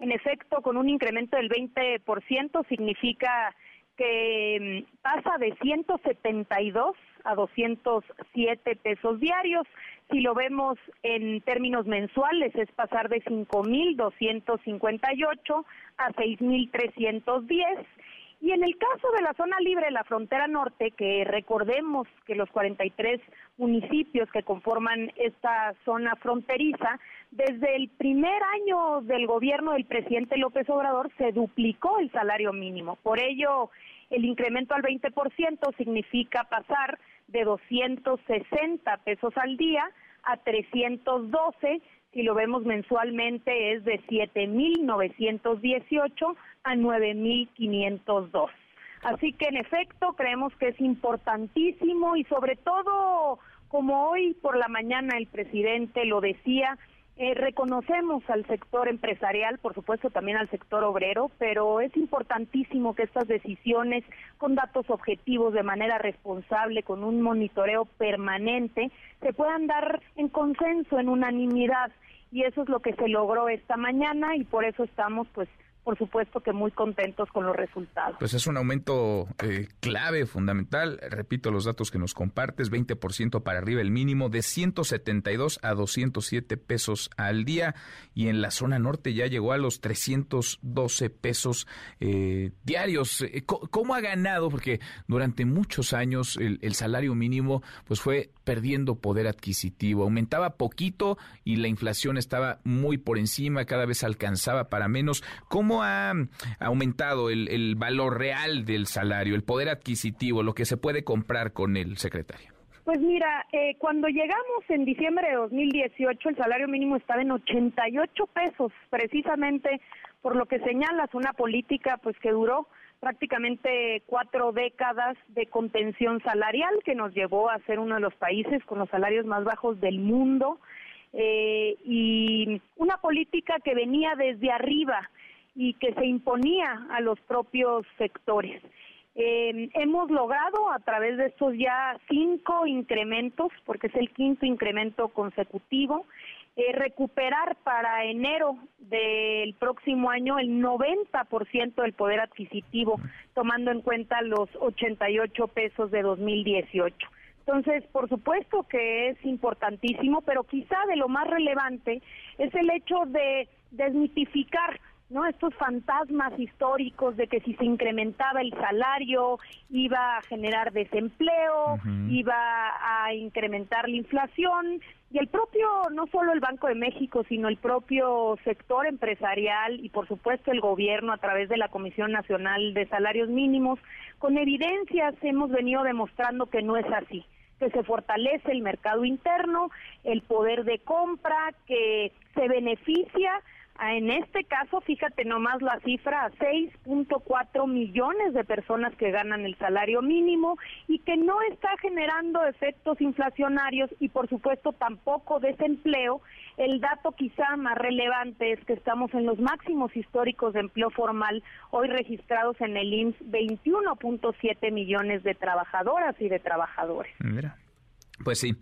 En efecto, con un incremento del 20% significa que mm, pasa de 172 a 207 pesos diarios. Si lo vemos en términos mensuales, es pasar de 5.258 a 6.310. Y en el caso de la zona libre, la frontera norte, que recordemos que los 43 municipios que conforman esta zona fronteriza, desde el primer año del gobierno del presidente López Obrador se duplicó el salario mínimo. Por ello, el incremento al 20% significa pasar de 260 pesos al día a 312, si lo vemos mensualmente es de 7.918 a 9.502. Así que en efecto creemos que es importantísimo y sobre todo como hoy por la mañana el presidente lo decía, eh, reconocemos al sector empresarial, por supuesto también al sector obrero, pero es importantísimo que estas decisiones con datos objetivos de manera responsable, con un monitoreo permanente, se puedan dar en consenso, en unanimidad. Y eso es lo que se logró esta mañana y por eso estamos pues por supuesto que muy contentos con los resultados. Pues es un aumento eh, clave, fundamental. Repito los datos que nos compartes, 20% para arriba el mínimo, de 172 a 207 pesos al día. Y en la zona norte ya llegó a los 312 pesos eh, diarios. Eh, ¿Cómo ha ganado? Porque durante muchos años el, el salario mínimo pues fue perdiendo poder adquisitivo. Aumentaba poquito y la inflación estaba muy por encima, cada vez alcanzaba para menos. ¿Cómo ha aumentado el, valor real del salario, el poder adquisitivo, lo que se puede comprar con el secretario? Pues mira, eh, cuando llegamos en diciembre de 2018, el salario mínimo estaba en 88 pesos, precisamente por lo que señalas, una política pues que duró prácticamente cuatro décadas de contención salarial que nos llevó a ser uno de los países con los salarios más bajos del mundo eh, y una política que venía desde arriba y que se imponía a los propios sectores. Eh, hemos logrado a través de estos ya cinco incrementos, porque es el quinto incremento consecutivo, eh, recuperar para enero del próximo año el 90% del poder adquisitivo, tomando en cuenta los 88 pesos de 2018. Entonces, por supuesto que es importantísimo, pero quizá de lo más relevante es el hecho de desmitificar ¿no? Estos fantasmas históricos de que si se incrementaba el salario iba a generar desempleo, iba a incrementar la inflación y el propio, no solo el Banco de México, sino el propio sector empresarial y por supuesto el gobierno a través de la Comisión Nacional de Salarios Mínimos, con evidencias hemos venido demostrando que no es así que se fortalece el mercado interno, el poder de compra, que se beneficia en este caso, fíjate nomás la cifra, 6.4 millones de personas que ganan el salario mínimo y que no está generando efectos inflacionarios y por supuesto tampoco desempleo. El dato quizá más relevante es que estamos en los máximos históricos de empleo formal hoy registrados en el IMSS, 21.7 millones de trabajadoras y de trabajadores. Mira, pues sí.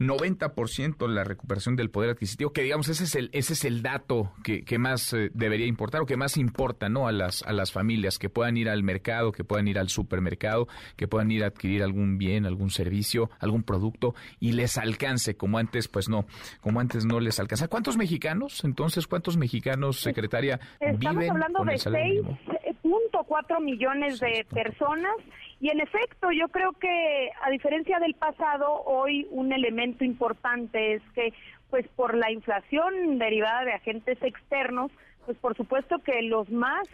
90% la recuperación del poder adquisitivo, que digamos ese es el ese es el dato que, que más eh, debería importar o que más importa, ¿no? a las a las familias que puedan ir al mercado, que puedan ir al supermercado, que puedan ir a adquirir algún bien, algún servicio, algún producto y les alcance como antes pues no, como antes no les alcanza. ¿Cuántos mexicanos? Entonces, ¿cuántos mexicanos, secretaria, Estamos hablando con de el salario 6.4 millones de personas y en efecto, yo creo que a diferencia del pasado, hoy un elemento importante es que, pues por la inflación derivada de agentes externos, pues por supuesto que los más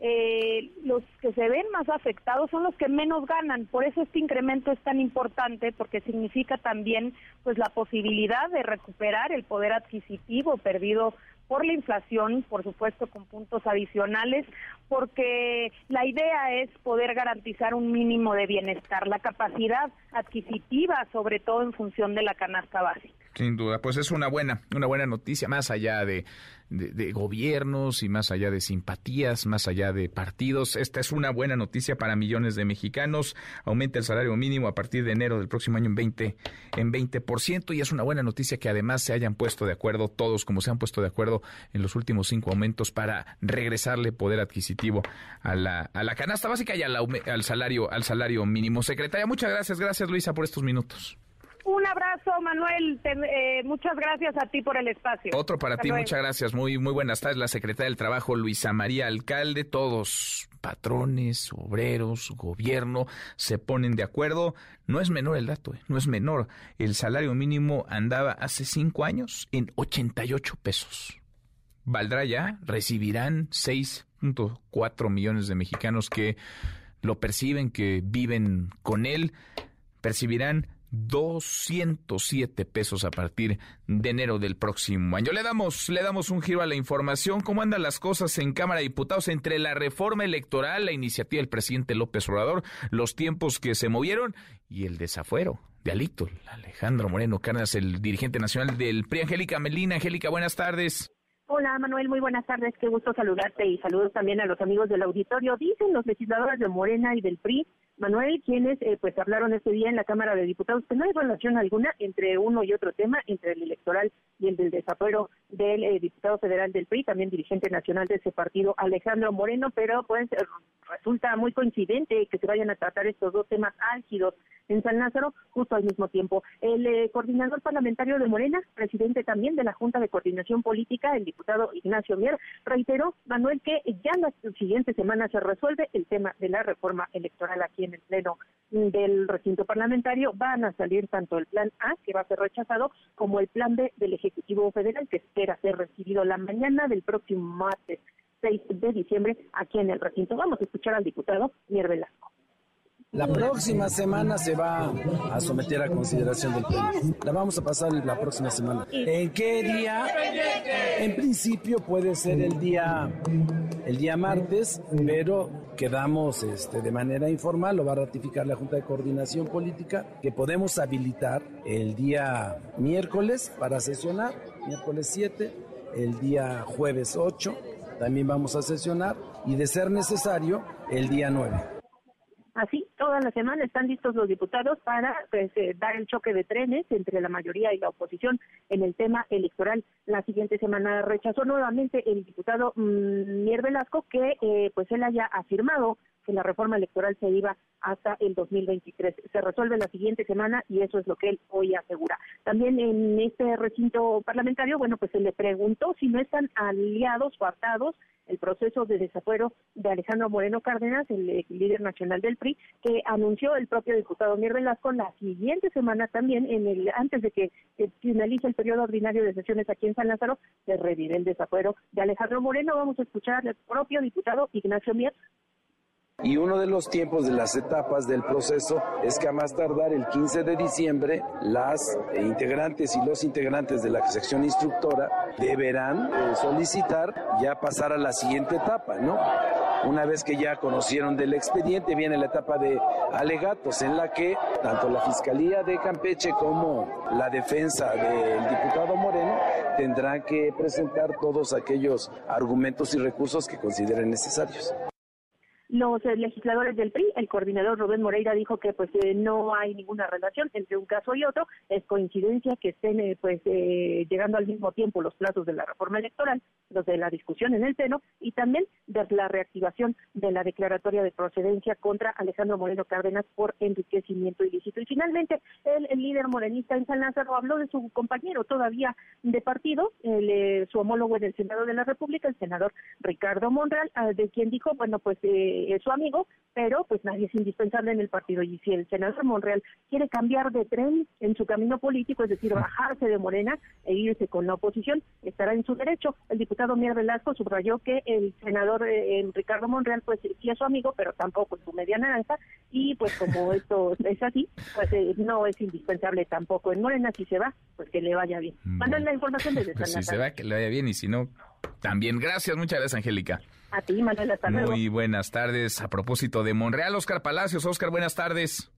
eh, los que se ven más afectados son los que menos ganan. Por eso este incremento es tan importante porque significa también pues la posibilidad de recuperar el poder adquisitivo perdido por la inflación, por supuesto con puntos adicionales, porque la idea es poder garantizar un mínimo de bienestar, la capacidad adquisitiva, sobre todo en función de la canasta básica. Sin duda, pues es una buena, una buena noticia, más allá de de, gobiernos y más allá de simpatías, más allá de partidos. Esta es una buena noticia para millones de mexicanos. Aumenta el salario mínimo a partir de enero del próximo año en 20, en 20% y es una buena noticia que además se hayan puesto de acuerdo todos, como se han puesto de acuerdo en los últimos cinco aumentos para regresarle poder adquisitivo a la, a la canasta básica y al, al salario, al salario mínimo. Secretaria, muchas gracias. Gracias Luisa por estos minutos. Un abrazo, Manuel. Eh, muchas gracias a ti por el espacio. Otro para ti, muchas gracias. Muy, muy buenas tardes. La secretaria del Trabajo, Luisa María Alcalde, todos patrones, obreros, gobierno, se ponen de acuerdo. No es menor el dato, eh, no es menor. El salario mínimo andaba hace cinco años en 88 pesos. ¿Valdrá ya? ¿Recibirán 6.4 millones de mexicanos que lo perciben, que viven con él? ¿Percibirán 207 pesos a partir de enero del próximo año. Le damos, le damos un giro a la información. ¿Cómo andan las cosas en Cámara de Diputados entre la reforma electoral, la iniciativa del presidente López Obrador, los tiempos que se movieron y el desafuero de Alito, Alejandro Moreno Cárdenas, el dirigente nacional del PRI? Angélica Melina. Angélica, buenas tardes. Hola Manuel, muy buenas tardes, qué gusto saludarte y saludos también a los amigos del auditorio. Dicen los legisladores de Morena y del PRI Manuel, quienes eh, pues hablaron este día en la Cámara de Diputados que no hay relación alguna entre uno y otro tema, entre el electoral y el del desafuero del eh, diputado federal del PRI, también dirigente nacional de ese partido, Alejandro Moreno, pero pues resulta muy coincidente que se vayan a tratar estos dos temas álgidos en San Lázaro justo al mismo tiempo. El eh, coordinador parlamentario de Morena, presidente también de la Junta de Coordinación Política, el diputado Ignacio Mier, reiteró, Manuel, que ya la siguiente semana se resuelve el tema de la reforma electoral aquí en el Pleno del recinto parlamentario. Van a salir tanto el plan A, que va a ser rechazado, como el plan B del Ejecutivo Federal, que espera ser recibido la mañana del próximo martes 6 de diciembre aquí en el recinto. Vamos a escuchar al diputado Mier Velasco. La próxima semana se va a someter a consideración del pleno. La vamos a pasar la próxima semana. ¿En qué día? En principio puede ser el día el día martes, pero quedamos este, de manera informal, lo va a ratificar la Junta de Coordinación Política, que podemos habilitar el día miércoles para sesionar, miércoles 7, el día jueves 8, también vamos a sesionar, y de ser necesario, el día 9. Así, toda la semana están listos los diputados para pues, eh, dar el choque de trenes entre la mayoría y la oposición en el tema electoral. La siguiente semana rechazó nuevamente el diputado mm, Mier Velasco que eh, pues él haya afirmado que la reforma electoral se iba hasta el 2023. Se resuelve la siguiente semana y eso es lo que él hoy asegura. También en este recinto parlamentario, bueno, pues se le preguntó si no están aliados o el proceso de desafuero de Alejandro Moreno Cárdenas, el, líder nacional del PRI, que anunció el propio diputado Mier Velasco la siguiente semana también, en el antes de que, finalice el periodo ordinario de sesiones aquí en San Lázaro, se revive el desafuero de Alejandro Moreno. Vamos a escuchar al propio diputado Ignacio Mier y uno de los tiempos de las etapas del proceso es que a más tardar el 15 de diciembre las integrantes y los integrantes de la sección instructora deberán eh, solicitar ya pasar a la siguiente etapa, ¿no? Una vez que ya conocieron del expediente, viene la etapa de alegatos en la que tanto la Fiscalía de Campeche como la defensa del diputado Moreno tendrán que presentar todos aquellos argumentos y recursos que consideren necesarios los eh, legisladores del PRI, el coordinador Rubén Moreira dijo que pues eh, no hay ninguna relación entre un caso y otro, es coincidencia que estén eh, pues llegando al mismo tiempo los plazos de la reforma electoral, los de la discusión en el seno y también de la reactivación de la declaratoria de procedencia contra Alejandro Moreno Cárdenas por enriquecimiento ilícito. Y finalmente el, líder morenista en San Lázaro habló de su compañero todavía de partido, su homólogo en el Senado de la República, el senador Ricardo Monreal, ah, de quien dijo, bueno pues es su amigo, pero pues nadie es indispensable en el partido. Y si el senador Monreal quiere cambiar de tren en su camino político, es decir, bajarse de Morena e irse con la oposición, estará en su derecho. El diputado Mier Velasco subrayó que el senador eh, Ricardo Monreal, pues sí es su amigo, pero tampoco es su media naranja. Y pues como esto es así, pues eh, no es indispensable tampoco en Morena. Si se va, pues que le vaya bien. Mandan la información desde pues Si se va, que le vaya bien y si no, también. Gracias, muchas gracias, Angélica. A ti, Manuel, hasta Muy buenas tardes. A propósito de Monreal, Oscar Palacios. Oscar, buenas tardes.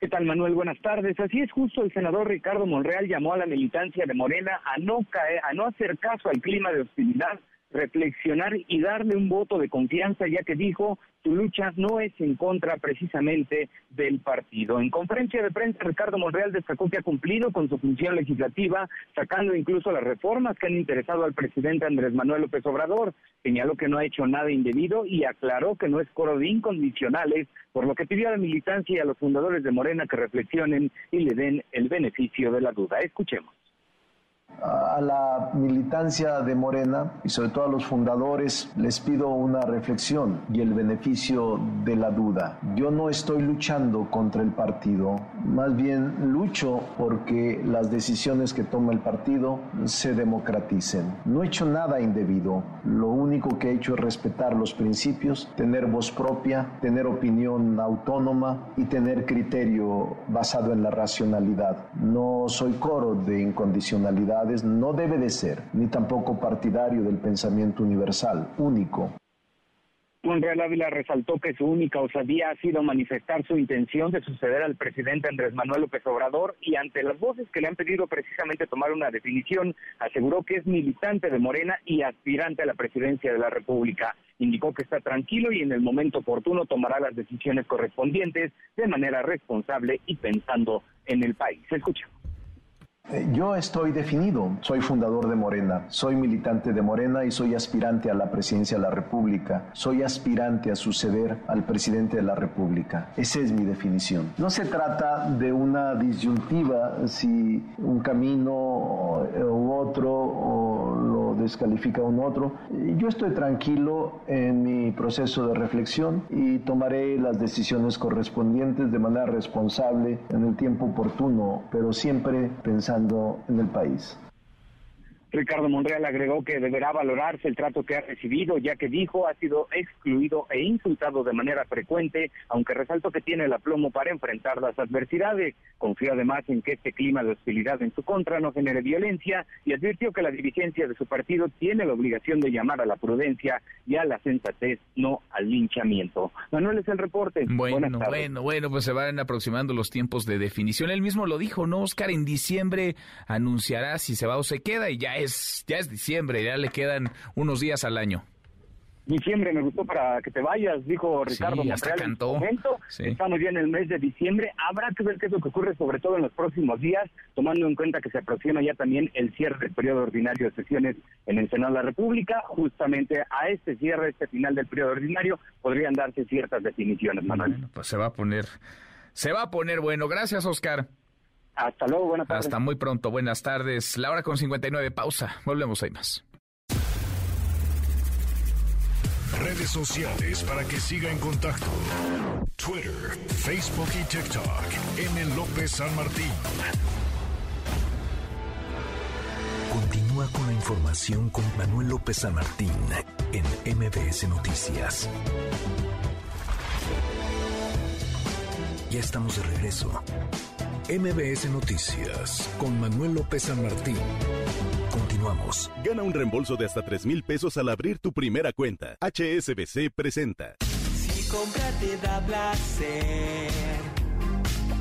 ¿Qué tal, Manuel? Buenas tardes. Así es, justo el senador Ricardo Monreal llamó a la militancia de Morena a no caer, a no hacer caso al clima de hostilidad reflexionar y darle un voto de confianza, ya que dijo su lucha no es en contra precisamente del partido. En conferencia de prensa, Ricardo Monreal destacó que ha cumplido con su función legislativa, sacando incluso las reformas que han interesado al presidente Andrés Manuel López Obrador. Señaló que no ha hecho nada indebido y aclaró que no es coro de incondicionales, por lo que pidió a la militancia y a los fundadores de Morena que reflexionen y le den el beneficio de la duda. Escuchemos a la militancia de Morena y sobre todo a los fundadores les pido una reflexión y el beneficio de la duda. Yo no estoy luchando contra el partido, más bien lucho porque las decisiones que toma el partido se democraticen. No he hecho nada indebido, lo único que he hecho es respetar los principios, tener voz propia, tener opinión autónoma y tener criterio basado en la racionalidad. No soy coro de incondicionalidad no debe de ser, ni tampoco partidario del pensamiento universal, único. Monreal Ávila resaltó que su única osadía ha sido manifestar su intención de suceder al presidente Andrés Manuel López Obrador y ante las voces que le han pedido precisamente tomar una definición, aseguró que es militante de Morena y aspirante a la presidencia de la República. Indicó que está tranquilo y en el momento oportuno tomará las decisiones correspondientes de manera responsable y pensando en el país. Escucha. Eh, yo estoy definido, soy fundador de Morena, soy militante de Morena y soy aspirante a la presidencia de la República, soy aspirante a suceder al presidente de la República. Esa es mi definición. No se trata de una disyuntiva si un camino eh, u otro o lo descalifica un otro. Yo estoy tranquilo en mi proceso de reflexión y tomaré las decisiones correspondientes de manera responsable en el tiempo oportuno, pero siempre pensando en el país. Ricardo Monreal agregó que deberá valorarse el trato que ha recibido, ya que dijo ha sido excluido e insultado de manera frecuente, aunque resaltó que tiene el aplomo para enfrentar las adversidades. Confió además en que este clima de hostilidad en su contra no genere violencia y advirtió que la dirigencia de su partido tiene la obligación de llamar a la prudencia y a la sensatez, no al linchamiento. Manuel es el reporte. Bueno, bueno, bueno, pues se van aproximando los tiempos de definición. Él mismo lo dijo, ¿no? Oscar en diciembre anunciará si se va o se queda y ya es, ya es diciembre, ya le quedan unos días al año. Diciembre me gustó para que te vayas, dijo Ricardo Sí, hasta en cantó. momento. Sí. Estamos ya en el mes de diciembre. Habrá que ver qué es lo que ocurre, sobre todo en los próximos días, tomando en cuenta que se aproxima ya también el cierre del periodo ordinario de sesiones en el Senado de la República. Justamente a este cierre, este final del periodo ordinario, podrían darse ciertas definiciones, Manuel. Bueno, pues se va a poner, se va a poner bueno. Gracias, Oscar. Hasta luego, buenas tardes. Hasta muy pronto, buenas tardes. La hora con 59, pausa. Volvemos, hay más. Redes sociales para que siga en contacto: Twitter, Facebook y TikTok. M. López San Martín. Continúa con la información con Manuel López San Martín en MBS Noticias. Ya estamos de regreso. MBS Noticias con Manuel López San Martín. Continuamos. Gana un reembolso de hasta 3 mil pesos al abrir tu primera cuenta. HSBC presenta. Si comprar te da placer,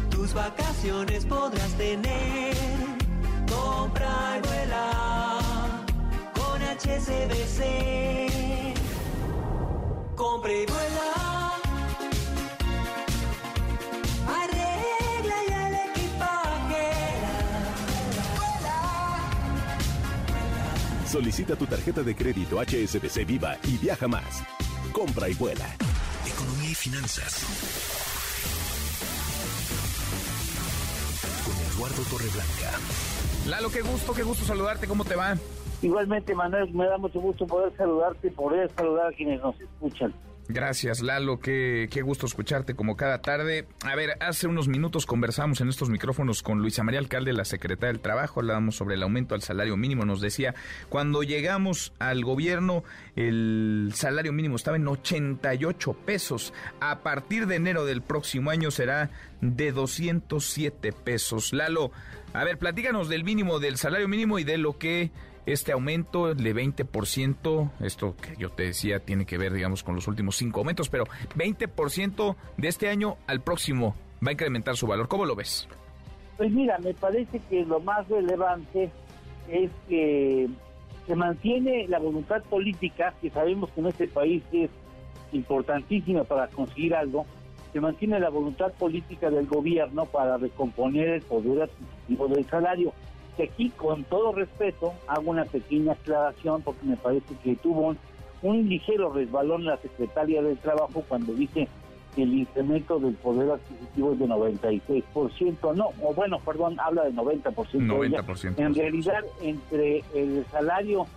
tus vacaciones podrás tener. Compra y vuela con HSBC. Compra y vuela. Solicita tu tarjeta de crédito HSBC Viva y viaja más. Compra y vuela. Economía y finanzas. Con Eduardo Torreblanca. Lalo, qué gusto, qué gusto saludarte. ¿Cómo te va? Igualmente, Manuel, me da mucho gusto poder saludarte y poder saludar a quienes nos escuchan. Gracias, Lalo. Qué, qué gusto escucharte como cada tarde. A ver, hace unos minutos conversamos en estos micrófonos con Luisa María Alcalde, la secretaria del Trabajo. Hablábamos sobre el aumento al salario mínimo. Nos decía, cuando llegamos al gobierno, el salario mínimo estaba en 88 pesos. A partir de enero del próximo año será de 207 pesos. Lalo, a ver, platícanos del mínimo del salario mínimo y de lo que este aumento de 20%, esto que yo te decía tiene que ver, digamos, con los últimos cinco aumentos, pero 20% de este año al próximo va a incrementar su valor. ¿Cómo lo ves? Pues mira, me parece que lo más relevante es que se mantiene la voluntad política, que sabemos que en este país es importantísima para conseguir algo, se mantiene la voluntad política del gobierno para recomponer el poder adquisitivo del salario. Que aquí, con todo respeto, hago una pequeña aclaración porque me parece que tuvo un, un ligero resbalón la secretaria del Trabajo cuando dice que el incremento del poder adquisitivo es de 96%. No, o bueno, perdón, habla de 90%. 90%. En realidad, entre el salario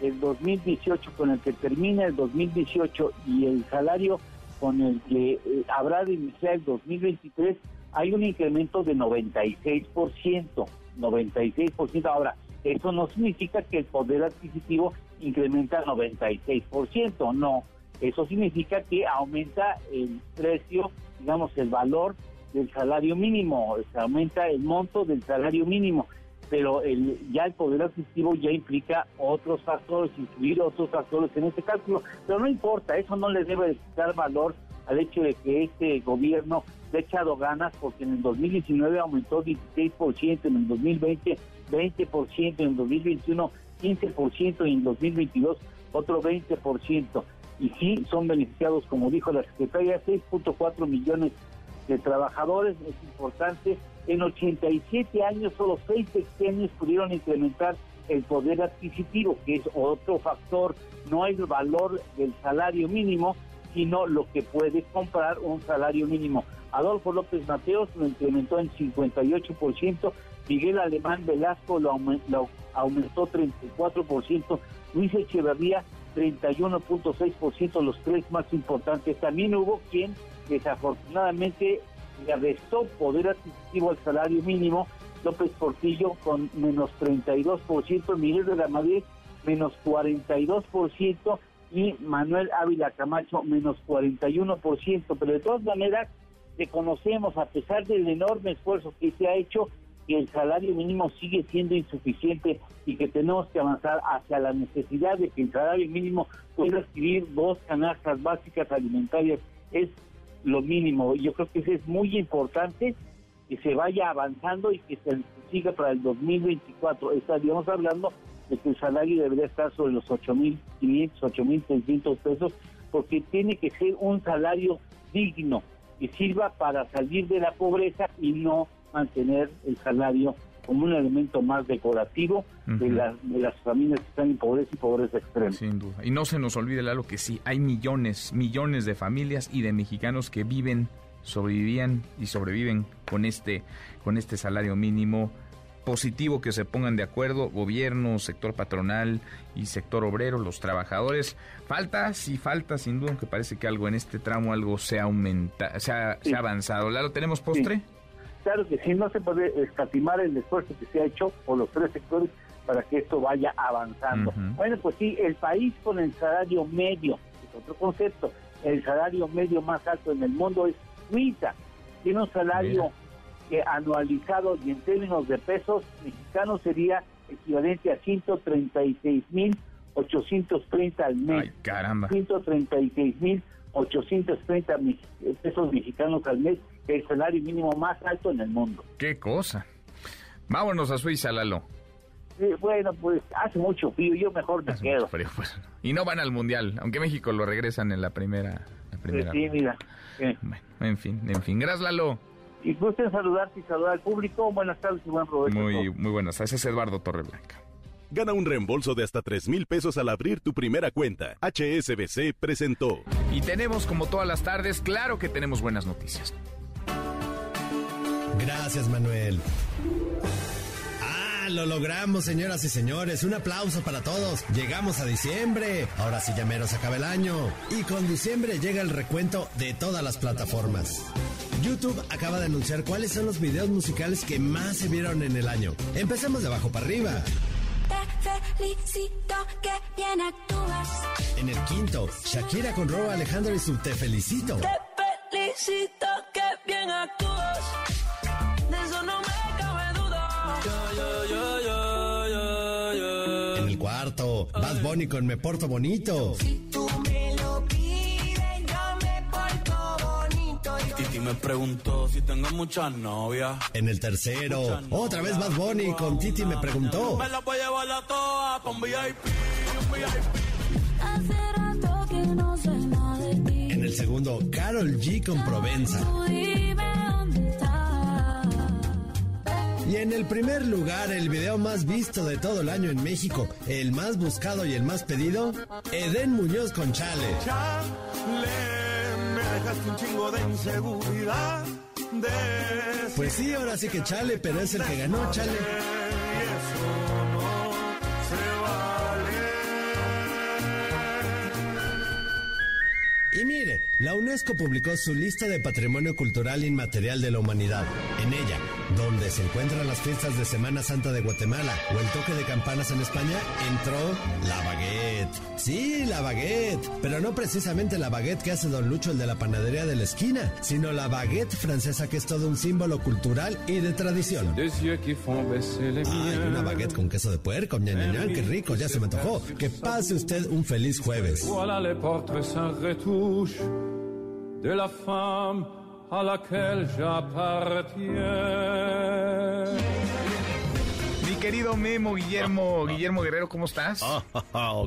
del 2018 con el que termina el 2018 y el salario con el que eh, habrá de iniciar el 2023, hay un incremento de 96%. 96%. Ahora, eso no significa que el poder adquisitivo incrementa 96%, no. Eso significa que aumenta el precio, digamos, el valor del salario mínimo, se aumenta el monto del salario mínimo, pero el, ya el poder adquisitivo ya implica otros factores, incluir otros factores en este cálculo, pero no importa, eso no le debe de quitar valor al hecho de que este gobierno le ha echado ganas porque en el 2019 aumentó 16%, en el 2020 20%, en el 2021 15% y en el 2022 otro 20%. Y sí, son beneficiados, como dijo la secretaria, 6.4 millones de trabajadores, es importante. En 87 años, solo 6 sexenios pudieron incrementar el poder adquisitivo, que es otro factor. No el valor del salario mínimo, sino lo que puede comprar un salario mínimo. Adolfo López Mateos lo incrementó en 58%, Miguel Alemán Velasco lo, aumen- lo aumentó 34%, Luis Echeverría 31.6%, los tres más importantes. También hubo quien desafortunadamente le restó poder adquisitivo al salario mínimo, López Portillo con menos 32%, Miguel de la Madrid menos 42% y Manuel Ávila Camacho menos 41%, pero de todas maneras reconocemos, a pesar del enorme esfuerzo que se ha hecho, que el salario mínimo sigue siendo insuficiente y que tenemos que avanzar hacia la necesidad de que el salario mínimo pueda adquirir dos canastas básicas alimentarias. Es lo mínimo. Yo creo que eso es muy importante que se vaya avanzando y que se siga para el 2024. Estaríamos hablando de que el salario debería estar sobre los 8.500, 8.600 pesos, porque tiene que ser un salario digno que sirva para salir de la pobreza y no mantener el salario como un elemento más decorativo de, las de las familias que están en pobreza y pobreza extrema. Sin duda. Y no se nos olvide, Lalo, que sí, hay millones, millones de familias y de mexicanos que viven, sobrevivían y sobreviven con este, con este salario mínimo positivo que se pongan de acuerdo gobierno, sector patronal y sector obrero, los trabajadores. Falta, sí falta, sin duda, que parece que algo en este tramo, algo se ha aumentado, se ha, se ha avanzado. Lalo, ¿tenemos postre? Claro que sí, no se puede escatimar el esfuerzo que se ha hecho por los tres sectores para que esto vaya avanzando. Bueno, pues sí, el país con el salario medio, es otro concepto, el salario medio más alto en el mundo es Suiza. Tiene un salario que anualizado y en términos de pesos mexicanos sería equivalente a 136.830 al mes. Ay, caramba. 136.830 mi- pesos mexicanos al mes, el salario mínimo más alto en el mundo. Qué cosa. Vámonos a Suiza, Lalo. Bueno, pues hace mucho frío, yo mejor me quedo. Frío, pues. Y no van al mundial, aunque México lo regresan en la primera. La primera sí, mira. Bueno, en fin, en fin. Gracias, Lalo. Y gusten saludarte y saludar al público. Buenas tardes y buen provecho. Muy, muy buenas. Ese es Eduardo Torreblanca. Gana un reembolso de hasta 3 mil pesos al abrir tu primera cuenta. HSBC presentó. Y tenemos, como todas las tardes, claro que tenemos buenas noticias. Gracias, Manuel. Ah, lo logramos, señoras y señores. Un aplauso para todos. Llegamos a diciembre. Ahora sí, ya mero se acaba el año. Y con diciembre llega el recuento de todas las plataformas. YouTube acaba de anunciar cuáles son los videos musicales que más se vieron en el año. Empecemos de abajo para arriba. Te felicito que bien actúas. En el quinto, Shakira con Robo Alejandro y su Te Felicito. Te felicito que bien actúas. De eso no me. En el cuarto, Bad Bunny con Me Porto Bonito. Tú me lo pides, yo me porto bonito. Titi me preguntó si tengo muchas novias. En el tercero, otra vez Bad Bunny con Titi me preguntó. Me las voy a llevar a todas pa' un VIP, un VIP. Hace rato que no sé nada de ti. En el segundo, Carol G con Provenza. Tú dime. Y en el primer lugar, el video más visto de todo el año en México, el más buscado y el más pedido, Eden Muñoz con Chale. Chale, me dejaste un chingo de inseguridad. De Pues sí, ahora sí que Chale, pero es el que ganó Chale. Y mire, la UNESCO publicó su lista de Patrimonio Cultural Inmaterial de la Humanidad. En ella, donde se encuentran las fiestas de Semana Santa de Guatemala o el toque de campanas en España, entró la baguette. Sí, la baguette, pero no precisamente la baguette que hace Don Lucho el de la panadería de la esquina, sino la baguette francesa que es todo un símbolo cultural y de tradición. Ay, una baguette con queso de puerco, ña, ña, ña, qué rico, ya se me antojó. Que pase usted un feliz jueves. Voilà les portraits sans retouche de la femme à laquelle j'appartiens. Mi querido Memo Guillermo, Guillermo Guerrero, ¿cómo estás?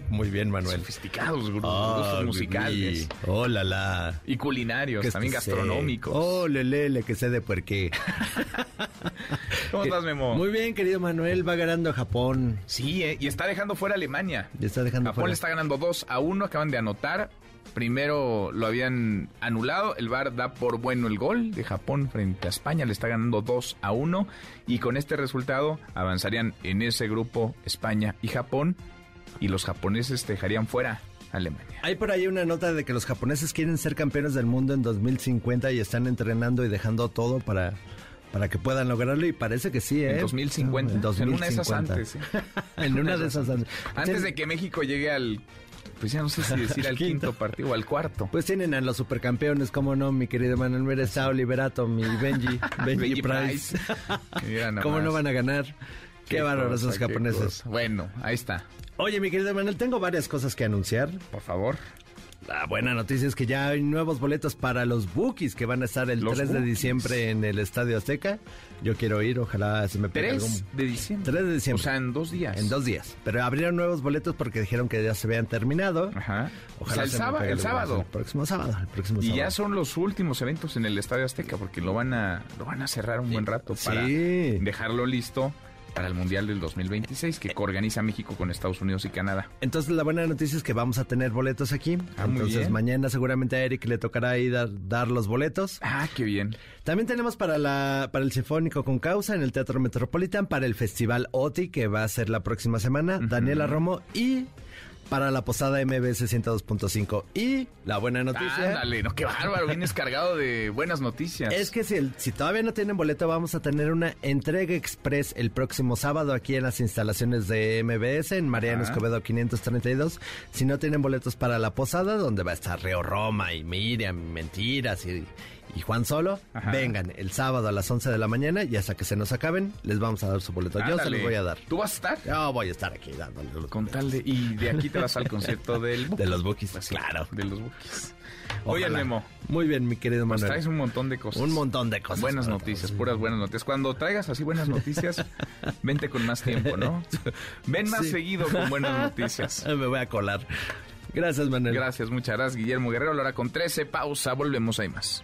muy bien, Manuel. Sofisticados Ah, gustos musicales. Hola, la. Y culinarios, también gastronómicos. Oh, lele, que sé de puerqué. ¿Cómo estás, Memo? Muy bien, querido Manuel, va ganando Japón. Sí, eh, y está dejando fuera a Alemania. Ya está dejando Japón fuera. le está ganando 2 a 1, acaban de anotar. Primero lo habían anulado, el VAR da por bueno el gol de Japón frente a España, le está ganando 2 a 1 y con este resultado avanzarían en ese grupo España y Japón y los japoneses dejarían fuera Alemania. Hay por ahí una nota de que los japoneses quieren ser campeones del mundo en 2050 y están entrenando y dejando todo para, para que puedan lograrlo y parece que sí, ¿eh? En 2050, En en una de esas 2050. antes. ¿eh? en una de esas antes. Antes de que México llegue al, pues ya no sé si decir al quinto partido o al cuarto. Pues tienen a los supercampeones, cómo no, mi querido Manuel Mira, está Liberato, mi Benji, Benji, Benji Price. Nada ¿Cómo no van a ganar? Qué, bárbaros cosa, esos qué japoneses. cosa. Bueno, ahí está. Oye, mi querido Manuel, tengo varias cosas que anunciar. Por favor. La buena noticia es que ya hay nuevos boletos para los Bookies que van a estar el 3 de diciembre en el Estadio Azteca. Yo quiero ir, ojalá se me pegue 3 algún- de diciembre. 3 de diciembre. O sea, en dos días. En dos días. Pero abrieron nuevos boletos porque dijeron que ya se habían terminado. Ajá. O sea, Ojalá el, se sábado, el sábado. El próximo sábado. El próximo Y sábado. ya son los últimos eventos en el Estadio Azteca porque lo van a lo van a cerrar un buen rato para Sí. dejarlo listo para el Mundial del 2026 que organiza México con Estados Unidos y Canadá. Entonces la buena noticia es que vamos a tener boletos aquí. Ah, muy Entonces mañana seguramente a Eric le tocará ahí dar, dar los boletos. Ah, qué bien. También tenemos para la para el Sinfónico con Causa en el Teatro Metropolitan, para el Festival OTI que va a ser la próxima semana, Daniela Romo y para la posada MBS 102.5. Y la buena noticia Ándale, no, qué bárbaro, vienes cargado de buenas noticias. es que si, el- si todavía no tienen boleto, vamos a tener una entrega express el próximo sábado aquí en las instalaciones de MBS en Mariano Ajá. Escobedo 532. Si no tienen boletos para la posada, donde va a estar Río Roma y Miriam, y Mentiras y, y Juan Solo, Ajá. vengan el sábado a las 11 de la mañana y hasta que se nos acaben, les vamos a dar su boleto. Yo se los voy a dar. ¿Tú vas a estar? Yo voy a estar aquí dándole los Con tal de y de aquí te vas al concierto del de los Bookies. Pues, claro. de los Bookies. Oye. Memo, Muy bien, mi querido nos Manuel. traes un montón de cosas. Un montón de cosas. Buenas noticias, todos. puras buenas noticias. Cuando traigas así buenas noticias, vente con más tiempo, ¿no? Ven más Sí. seguido con buenas noticias. Me voy a colar. Gracias, Manuel. Gracias, muchas gracias, Guillermo Guerrero. La hora con 13, pausa, volvemos, hay más.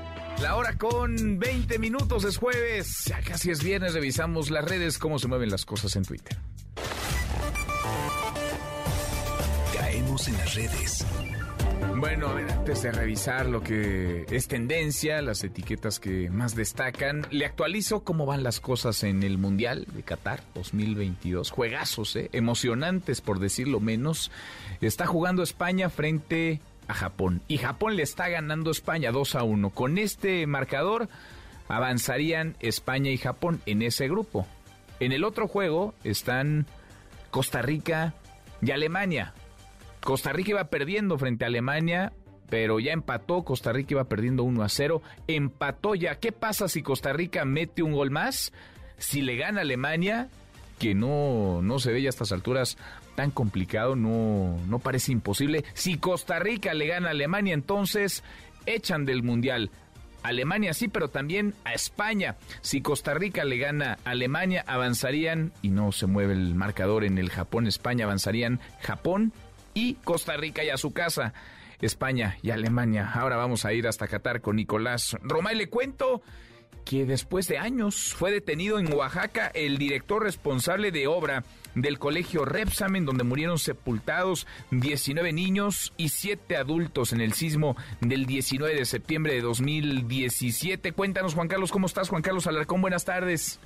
La hora con 20 minutos es jueves, ya casi es viernes, revisamos las redes, cómo se mueven las cosas en Twitter. Caemos en las redes. Bueno, a ver, antes de revisar lo que es tendencia, las etiquetas que más destacan, le actualizo cómo van las cosas en el Mundial de Qatar 2022. Juegazos, ¿eh? emocionantes por decirlo menos. Está jugando España frente a Japón y Japón le está ganando España 2 a 1. Con este marcador avanzarían España y Japón en ese grupo. En el otro juego están Costa Rica y Alemania. Costa Rica iba perdiendo frente a Alemania, pero ya empató. Costa Rica iba perdiendo 1 a 0. Empató ya. ¿Qué pasa si Costa Rica mete un gol más? Si le gana Alemania, que no, no se ve ya a estas alturas complicado, no, no parece imposible. Si Costa Rica le gana a Alemania, entonces echan del Mundial. Alemania sí, pero también a España. Si Costa Rica le gana a Alemania, avanzarían, y no se mueve el marcador en el Japón-España, avanzarían Japón y Costa Rica y a su casa. España y Alemania. Ahora vamos a ir hasta Qatar con Nicolás Roma y le cuento que después de años fue detenido en Oaxaca el director responsable de obra del colegio Repsamen, donde murieron sepultados 19 niños y 7 adultos en el sismo del 19 de septiembre de 2017. Cuéntanos, Juan Carlos, ¿cómo estás? Juan Carlos Alarcón, buenas tardes.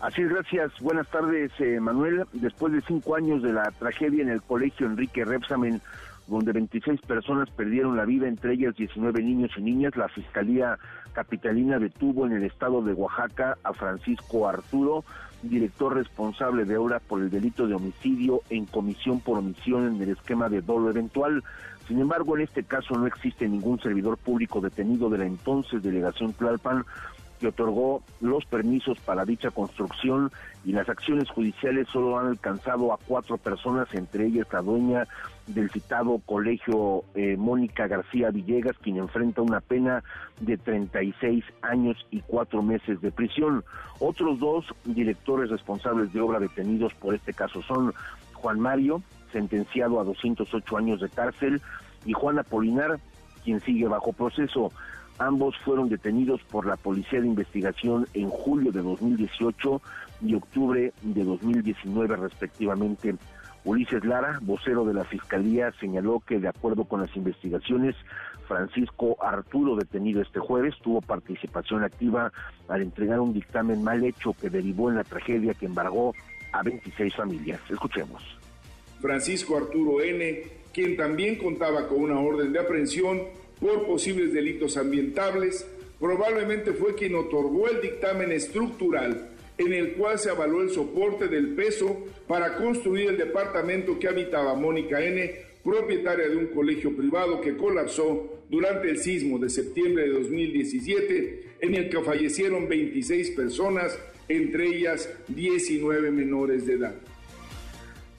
Así es, gracias. Buenas tardes, eh, Manuel. Después de cinco años de la tragedia en el colegio Enrique Repsamen, donde 26 personas perdieron la vida, entre ellas 19 niños y niñas, la Fiscalía Capitalina detuvo en el estado de Oaxaca a Francisco Arturo, director responsable de obra por el delito de homicidio en comisión por omisión en el esquema de dolo eventual. Sin embargo, en este caso no existe ningún servidor público detenido de la entonces delegación Tlalpan que otorgó los permisos para dicha construcción y las acciones judiciales solo han alcanzado a cuatro personas, entre ellas la dueña del citado colegio eh, Mónica García Villegas, quien enfrenta una pena de 36 años y cuatro meses de prisión. Otros dos directores responsables de obra detenidos por este caso son Juan Mario, sentenciado a 208 años de cárcel, y Juan Apolinar, quien sigue bajo proceso. Ambos fueron detenidos por la Policía de Investigación en julio de 2018 y octubre de 2019 respectivamente. Ulises Lara, vocero de la Fiscalía, señaló que de acuerdo con las investigaciones, Francisco Arturo, detenido este jueves, tuvo participación activa al entregar un dictamen mal hecho que derivó en la tragedia que embargó a 26 familias. Escuchemos. Francisco Arturo N., quien también contaba con una orden de aprehensión por posibles delitos ambientales, probablemente fue quien otorgó el dictamen estructural en el cual se avaló el soporte del peso para construir el departamento que habitaba Mónica N., propietaria de un colegio privado que colapsó durante el sismo de septiembre de 2017, en el que fallecieron 26 personas, entre ellas 19 menores de edad.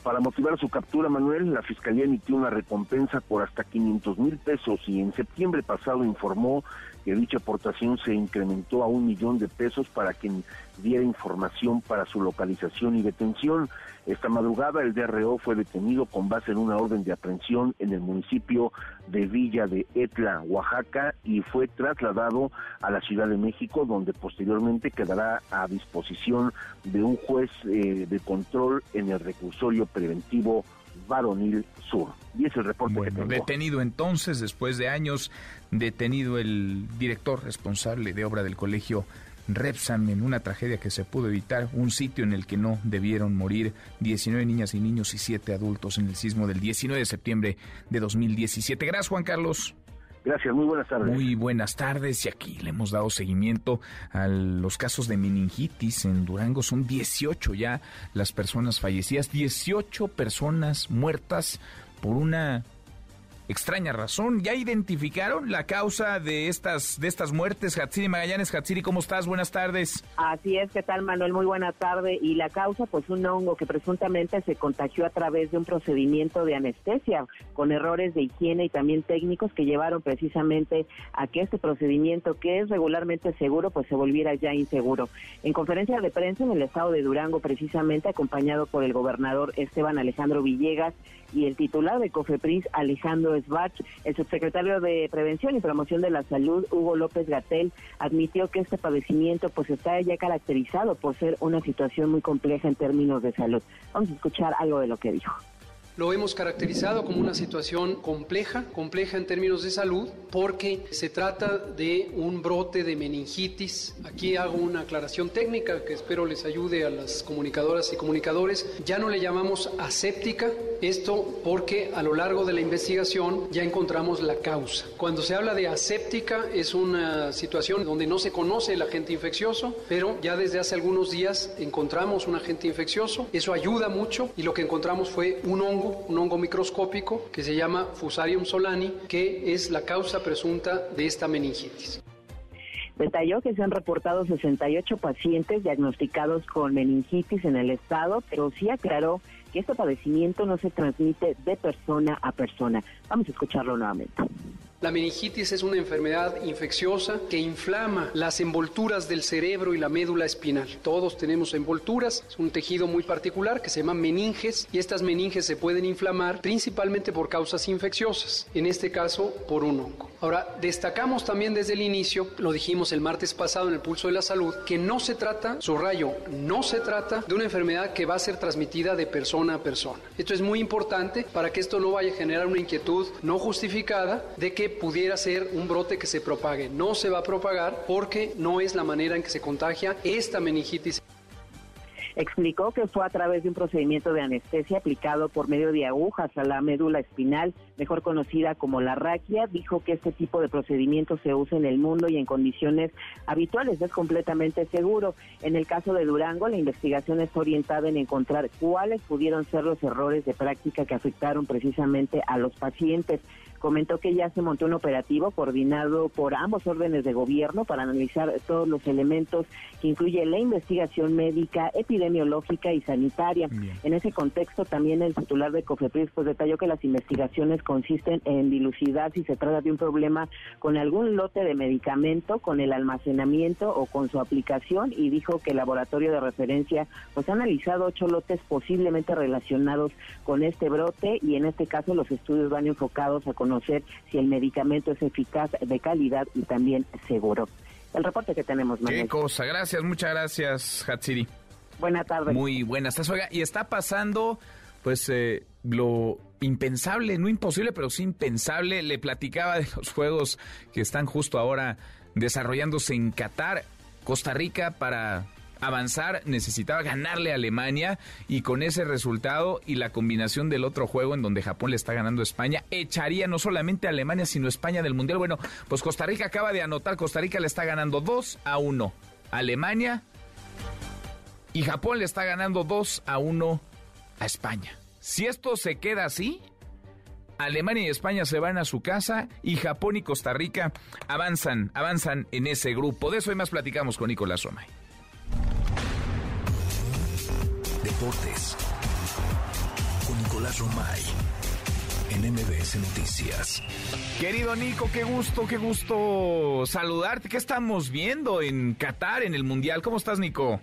Para motivar su captura, Manuel, la Fiscalía emitió una recompensa por hasta 500 mil pesos y en septiembre pasado informó que dicha aportación se incrementó a un millón de pesos para quien diera información para su localización y detención. Esta madrugada el DRO fue detenido con base en una orden de aprehensión en el municipio de Villa de Etla, Oaxaca, y fue trasladado a la Ciudad de México, donde posteriormente quedará a disposición de un juez eh, de control en el reclusorio preventivo Varonil Sur. Y es el reporte que tengo. Detenido entonces, después de años, detenido el director responsable de obra del colegio Repsam en una tragedia que se pudo evitar, un sitio en el que no debieron morir 19 niñas y niños y 7 adultos en el sismo del 19 de septiembre de 2017. Gracias, Juan Carlos. Gracias, muy buenas tardes. Muy buenas tardes y aquí le hemos dado seguimiento a los casos de meningitis en Durango. Son 18 ya las personas fallecidas, 18 personas muertas por una extraña razón. ¿Ya identificaron la causa de estas, de estas muertes? Hatsiri Magallanes, Hatsiri, ¿cómo estás? Buenas tardes. Así es, ¿qué tal Manuel? Muy buena tarde. Y la causa, pues un hongo que presuntamente se contagió a través de un procedimiento de anestesia, con errores de higiene y también técnicos que llevaron precisamente a que este procedimiento, que es regularmente seguro, pues se volviera ya inseguro. En conferencia de prensa en el estado de Durango, precisamente acompañado por el gobernador Esteban Alejandro Villegas y el titular de COFEPRIS, Alejandro el subsecretario de Prevención y Promoción de la Salud, Hugo López Gatel, admitió que este padecimiento pues está ya caracterizado por ser una situación muy compleja en términos de salud. Vamos a escuchar algo de lo que dijo. Lo hemos caracterizado como una situación compleja, compleja en términos de salud, porque se trata de un brote de meningitis. Aquí hago una aclaración técnica que espero les ayude a las comunicadoras y comunicadores. Ya no le llamamos aséptica, esto porque a lo largo de la investigación ya encontramos la causa. Cuando se habla de aséptica es una situación donde no se conoce el agente infeccioso, pero ya desde hace algunos días encontramos un agente infeccioso. Eso ayuda mucho y lo que encontramos fue un hongo un hongo microscópico que se llama Fusarium solani, que es la causa presunta de esta meningitis. Detalló que se han reportado 68 pacientes diagnosticados con meningitis en el estado, pero sí aclaró que este padecimiento no se transmite de persona a persona. Vamos a escucharlo nuevamente. La meningitis es una enfermedad infecciosa que inflama las envolturas del cerebro y la médula espinal. Todos tenemos envolturas, es un tejido muy particular que se llama meninges y estas meninges se pueden inflamar principalmente por causas infecciosas, en este caso por un hongo. Ahora, destacamos también desde el inicio, lo dijimos el martes pasado en el Pulso de la Salud, que no se trata, subrayo, no se trata de una enfermedad que va a ser transmitida de persona a persona. Esto es muy importante para que esto no vaya a generar una inquietud no justificada de que pudiera ser un brote que se propague. No se va a propagar porque no es la manera en que se contagia esta meningitis. Explicó que fue a través de un procedimiento de anestesia aplicado por medio de agujas a la médula espinal, mejor conocida como la raquia. Dijo que este tipo de procedimiento se usa en el mundo y en condiciones habituales. Es completamente seguro. En el caso de Durango, la investigación está orientada en encontrar cuáles pudieron ser los errores de práctica que afectaron precisamente a los pacientes comentó que ya se montó un operativo coordinado por ambos órdenes de gobierno para analizar todos los elementos que incluye la investigación médica, epidemiológica y sanitaria. En ese contexto también el titular de COFEPRIS pues detalló que las investigaciones consisten en dilucidar si se trata de un problema con algún lote de medicamento, con el almacenamiento o con su aplicación y dijo que el laboratorio de referencia pues ha analizado ocho lotes posiblemente relacionados con este brote y en este caso los estudios van enfocados a conocer si el medicamento es eficaz, de calidad y también seguro. El reporte que tenemos, Manuel. Qué cosa, gracias, muchas gracias, Hatsiri. Buenas tardes. Muy buenas tardes. Oiga, y está pasando, pues, eh, lo impensable, no imposible, pero sí impensable. Le platicaba de los juegos que están justo ahora desarrollándose en Qatar, Costa Rica, para avanzar, necesitaba ganarle a Alemania y con ese resultado y la combinación del otro juego en donde Japón le está ganando a España, echaría no solamente a Alemania, sino a España del Mundial. Bueno, pues Costa Rica acaba de anotar, Costa Rica le está ganando 2 a 1 a Alemania y Japón le está ganando 2 a 1 a España. Si esto se queda así, Alemania y España se van a su casa y Japón y Costa Rica avanzan, avanzan en ese grupo. De eso y más platicamos con Nicolás Romay. Deportes con Nicolás Romay en MBS Noticias. Querido Nico, qué gusto, qué gusto saludarte. ¿Qué estamos viendo en Qatar en el Mundial? ¿Cómo estás, Nico?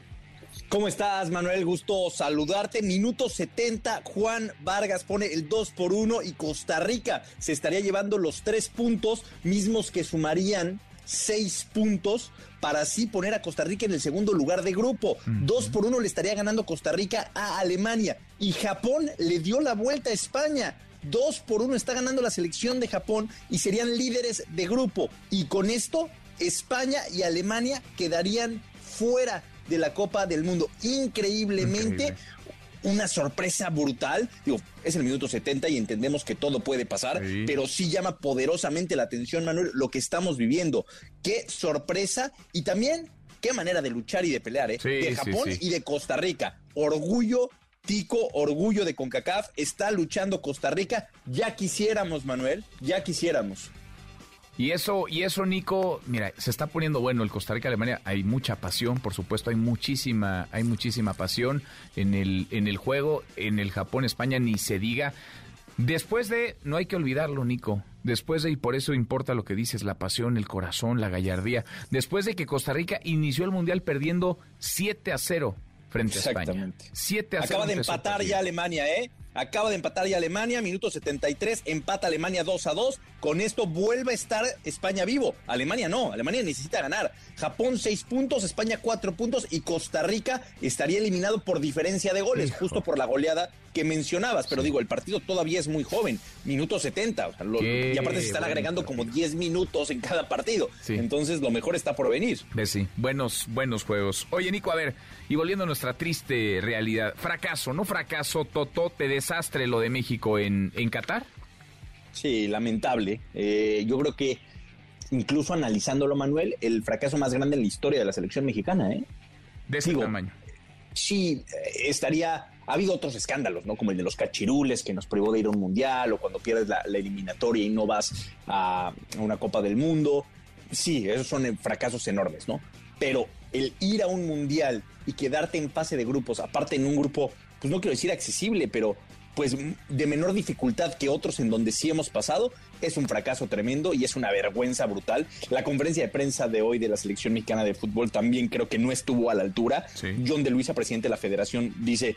¿Cómo estás, Manuel? Gusto saludarte. Minuto 70, Juan Vargas pone el 2 por 1 y Costa Rica se estaría llevando los tres puntos mismos que sumarían seis puntos para así poner a Costa Rica en el segundo lugar de grupo. Dos por uno le estaría ganando Costa Rica a Alemania y Japón le dio la vuelta a España. Dos por uno está ganando la selección de Japón y serían líderes de grupo. Y con esto, España y Alemania quedarían fuera de la Copa del Mundo. Increíblemente, una sorpresa brutal. Digo, es el minuto 70 y entendemos que todo puede pasar, pero sí llama poderosamente la atención, Manuel, lo que estamos viviendo. Qué sorpresa y también qué manera de luchar y de pelear, ¿eh? de Japón y de Costa Rica. Orgullo Tico, orgullo de CONCACAF, está luchando Costa Rica. Ya quisiéramos, Manuel, ya quisiéramos. Y eso, y eso, Nico, mira, se está poniendo bueno el Costa Rica Alemania. Hay mucha pasión, por supuesto, hay muchísima, hay muchísima pasión en el, en el juego, en el Japón, España, ni se diga. Después de, no hay que olvidarlo, Nico. Después de, y por eso importa lo que dices, la pasión, el corazón, la gallardía. Después de que Costa Rica inició el mundial perdiendo 7 a 0 frente a España. 7 a 0. Acaba de empatar ya Alemania, ¿eh? Acaba de empatar ya Alemania, minuto 73, empata Alemania 2 a 2. Con esto vuelve a estar España vivo. Alemania no, Alemania necesita ganar. Japón 6 puntos, España 4 puntos y Costa Rica estaría eliminado por diferencia de goles, justo por la goleada que mencionabas. Pero digo, el partido todavía es muy joven, minuto 70. y aparte se están agregando como 10 minutos en cada partido. Entonces lo mejor está por venir. sí, buenos, buenos juegos. Oye, Nico, a ver, y volviendo a nuestra triste realidad, fracaso, no fracaso, totote, desastre lo de México en, en Qatar. Sí, lamentable. Eh, yo creo que incluso analizándolo, Manuel, el fracaso más grande en la historia de la selección mexicana, ¿eh? De ese tamaño. Sí, eh, estaría. Ha habido otros escándalos, ¿no? Como el de los cachirules que nos privó de ir a un mundial, o cuando pierdes la, eliminatoria y no vas a, una Copa del Mundo. Sí, esos son fracasos enormes, ¿no? Pero el ir a un mundial y quedarte en fase de grupos, aparte en un grupo, pues no quiero decir accesible, pero pues de menor dificultad que otros en donde sí hemos pasado, es un fracaso tremendo y es una vergüenza brutal. La conferencia de prensa de hoy de la selección mexicana de fútbol también creo que no estuvo a la altura. John de Luisa, presidente de la federación, dice,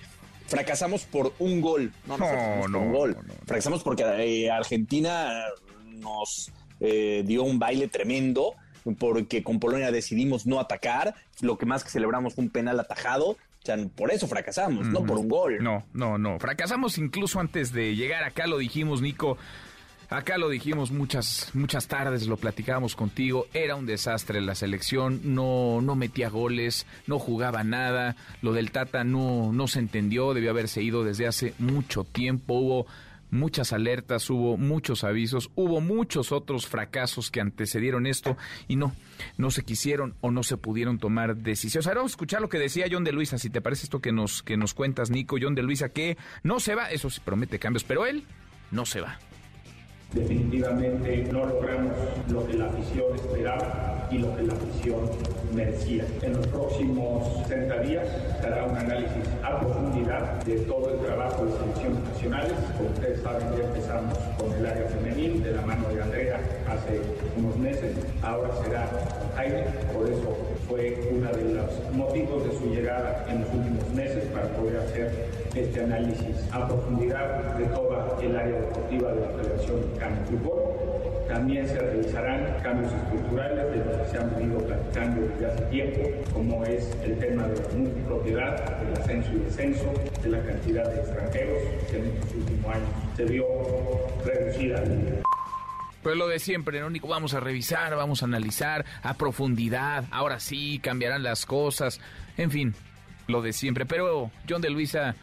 fracasamos por un gol. No, no, fracasamos por un gol. fracasamos porque eh, Argentina nos eh, dio un baile tremendo porque con Polonia decidimos no atacar, lo que más que celebramos fue un penal atajado, o sea, por eso fracasamos, no por un gol. No, no, no, fracasamos incluso antes de llegar acá, lo dijimos, Nico. Acá lo dijimos muchas, muchas tardes, lo platicábamos contigo, era un desastre la selección, no, no metía goles, no jugaba nada, lo del Tata no, no se entendió, debió haberse ido desde hace mucho tiempo, hubo muchas alertas, hubo muchos avisos, hubo muchos otros fracasos que antecedieron esto y no, no se quisieron o no se pudieron tomar decisiones. Ahora vamos a escuchar lo que decía John de Luisa, si te parece esto que nos, que nos cuentas, Nico, John de Luisa, que no se va, eso sí promete cambios, pero él no se va definitivamente no logramos lo que la afición esperaba y lo que la afición merecía. En los próximos 60 días será un análisis a profundidad de todo el trabajo de selecciones nacionales. Como ustedes saben, ya empezamos con el área femenil de la mano de Andrea hace unos meses. Ahora será Jaime, por eso fue uno de los motivos de su llegada en los últimos meses para poder hacer este análisis a profundidad de toda el área deportiva de la Federación de Fútbol. También se realizarán cambios estructurales de los que se han venido platicando desde hace tiempo, como es el tema de la multipropiedad, del ascenso y descenso, de la cantidad de extranjeros que en estos últimos años se vio reducida. Pues lo de siempre, ¿no? Vamos a revisar, vamos a analizar a profundidad. Ahora sí, cambiarán las cosas. En fin, lo de siempre. Pero John de Luisa,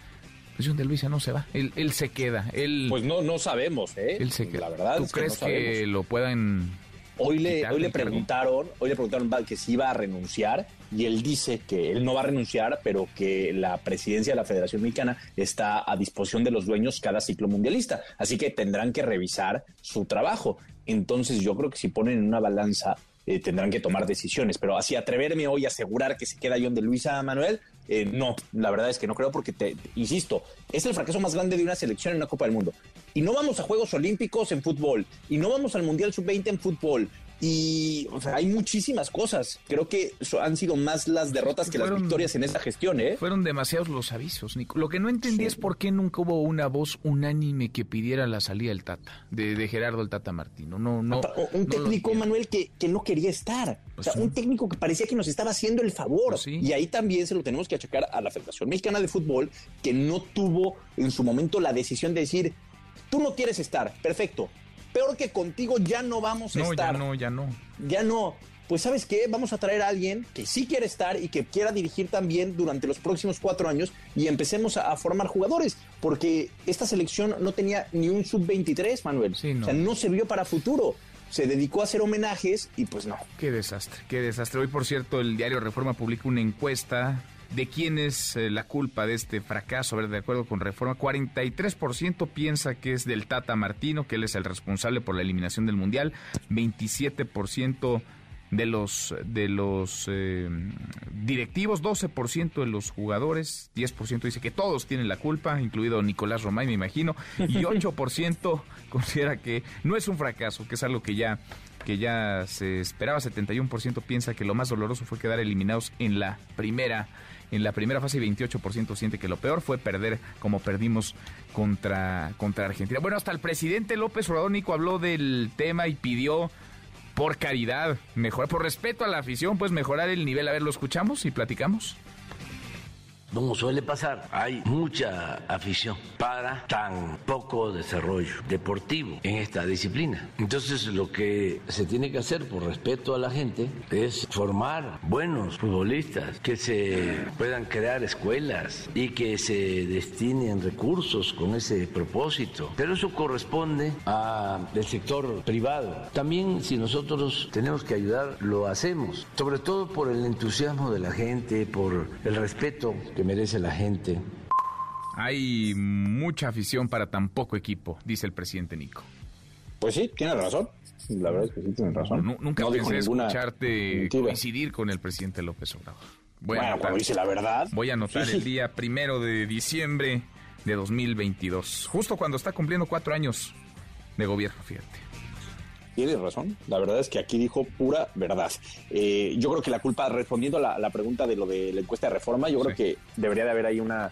pues John de Luisa no se va, él, él se queda. Él, Pues no, no sabemos, ¿eh? él se queda. La verdad ¿Tú es que crees no que, lo puedan Hoy le, hoy le preguntaron, hoy le preguntaron que si iba a renunciar y él dice que él no va a renunciar, pero que la presidencia de la Federación Mexicana está a disposición de los dueños cada ciclo mundialista, así que tendrán que revisar su trabajo. Entonces yo creo que si ponen en una balanza eh, tendrán que tomar decisiones, pero así atreverme hoy a asegurar que se queda John de Luisa Manuel, eh, no, la verdad es que no creo porque te, te- insisto, es el fracaso más grande de una selección en una Copa del Mundo. Y no vamos a Juegos Olímpicos en fútbol, y no vamos al Mundial Sub-20 en fútbol, y o sea, hay muchísimas cosas. Creo que han sido más las derrotas que las victorias en esta gestión, ¿eh? Fueron demasiados los avisos, Nico. Lo que no entendí es por qué nunca hubo una voz unánime que pidiera la salida del Tata, de, de Gerardo el Tata Martino. No, no. O- un no técnico. Manuel, que, que no quería estar. Pues o sea, sí. un técnico que parecía que nos estaba haciendo el favor. Pues sí. Y ahí también se lo tenemos que achacar a la Federación Mexicana de Fútbol, que no tuvo en su momento la decisión de decir, tú no quieres estar, perfecto. Peor que contigo ya no vamos a No, estar. ya no, ya no. ya no. Pues sabes qué, vamos a traer a alguien que sí quiere estar y que quiera dirigir también durante los próximos cuatro años y empecemos a, a formar jugadores, porque esta selección no tenía ni un sub-23, Manuel. no. O sea, no se vio para futuro. Se dedicó a hacer homenajes y pues no. Qué desastre, qué desastre. Hoy, por cierto, el diario Reforma publica una encuesta de quién es eh, la culpa de este fracaso. A ver, de acuerdo con Reforma, 43% piensa que es del Tata Martino, que él es el responsable por la eliminación del Mundial. 27% de los de los eh, directivos, 12% de los jugadores, 10% dice que todos tienen la culpa, incluido Nicolás Romay, me imagino, y 8% considera que no es un fracaso, que es algo que ya que ya se esperaba, 71% piensa que lo más doloroso fue quedar eliminados en la primera en la primera fase y 28% siente que lo peor fue perder como perdimos contra, contra Argentina. Bueno, hasta el presidente López Obrador Nico habló del tema y pidió por caridad, mejorar, por respeto a la afición, pues mejorar el nivel. A ver, lo escuchamos y platicamos. Como suele pasar, hay mucha afición para tan poco desarrollo deportivo en esta disciplina. Entonces lo que se tiene que hacer por respeto a la gente es formar buenos futbolistas, que se puedan crear escuelas y que se destinen recursos con ese propósito. Pero eso corresponde al sector privado. También si nosotros tenemos que ayudar, lo hacemos, sobre todo por el entusiasmo de la gente, por el respeto que merece la gente. Hay mucha afición para tan poco equipo, dice el presidente Nico. Pues sí, tiene razón. La verdad es que sí tiene razón. Nu- nunca No pensé escucharte mentira. coincidir con el presidente López Obrador. Voy Bueno, cuando dice la verdad. Voy a anotar Sí. el día primero de diciembre de 2022, justo cuando está cumpliendo cuatro años de gobierno, fíjate. Tienes razón. La verdad es que aquí dijo pura verdad. Eh, yo creo que la culpa, respondiendo a la, la pregunta de lo de la encuesta de reforma, yo creo que debería de haber ahí una,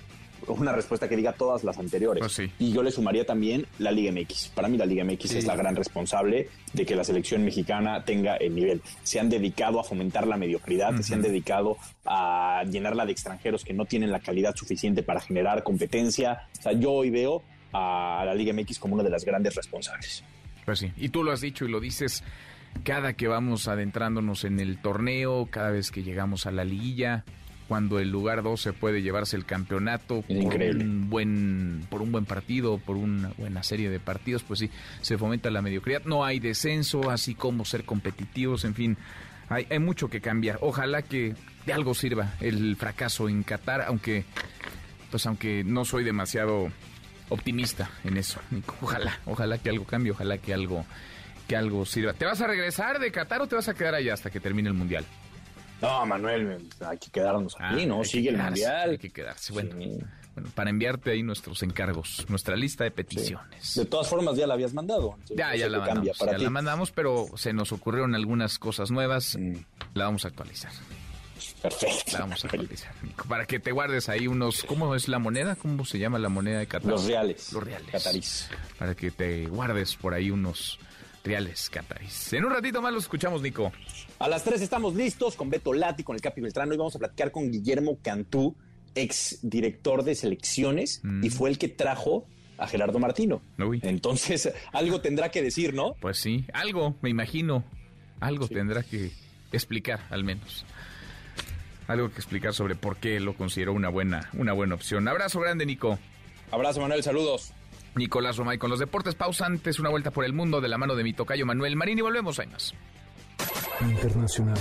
una respuesta que diga todas las anteriores. Pues Y yo le sumaría también la Liga MX. Para mí la Liga MX Sí. es la gran responsable de que la selección mexicana tenga el nivel. Se han dedicado a fomentar la mediocridad, se han dedicado a llenarla de extranjeros que no tienen la calidad suficiente para generar competencia. O sea, yo hoy veo a la Liga MX como una de las grandes responsables. Pues sí, y tú lo has dicho y lo dices cada que vamos adentrándonos en el torneo, cada vez que llegamos a la liguilla, cuando el lugar 12 puede llevarse el campeonato por increíble. un buen por un buen partido, por una buena serie de partidos, pues sí, se fomenta la mediocridad, no hay descenso, así como ser competitivos, en fin, hay, hay mucho que cambiar. Ojalá que de algo sirva el fracaso en Qatar, aunque pues aunque no soy demasiado optimista en eso. Nico. Ojalá, ojalá que algo cambie, ojalá que algo, que algo sirva. ¿Te vas a regresar de Qatar o te vas a quedar allá hasta que termine el mundial? No, Manuel, hay que quedarnos aquí, Ah, ¿no? hay que Sigue el mundial. Hay que quedarse. Bueno, bueno, para enviarte ahí nuestros encargos, nuestra lista de peticiones. De todas formas, ya la habías mandado. Ya, No ya la mandamos, para ya ti. la mandamos, pero se nos ocurrieron algunas cosas nuevas. Mm. La vamos a actualizar. Perfecto. La vamos a actualizar, Nico, Para que te guardes ahí unos... ¿Cómo es la moneda? ¿Cómo se llama la moneda de Qatar? Los reales. Los reales. Catarís. Para que te guardes por ahí unos reales catarís. En un ratito más los escuchamos, Nico. A las 3 estamos listos con Beto Lati, con el Capi Beltrano y vamos a platicar con Guillermo Cantú, ex director de selecciones y fue el que trajo a Gerardo Martino. Entonces, algo tendrá que decir, ¿no? Pues sí, algo, me imagino. Algo tendrá que explicar, al menos. Algo que explicar sobre por qué lo consideró una buena, una buena opción. Abrazo grande, Nico. Abrazo, Manuel, saludos. Nicolás Romay con los deportes. Pausa antes, una vuelta por el mundo de la mano de mi tocayo Manuel Marín y volvemos, hay más. Internacional.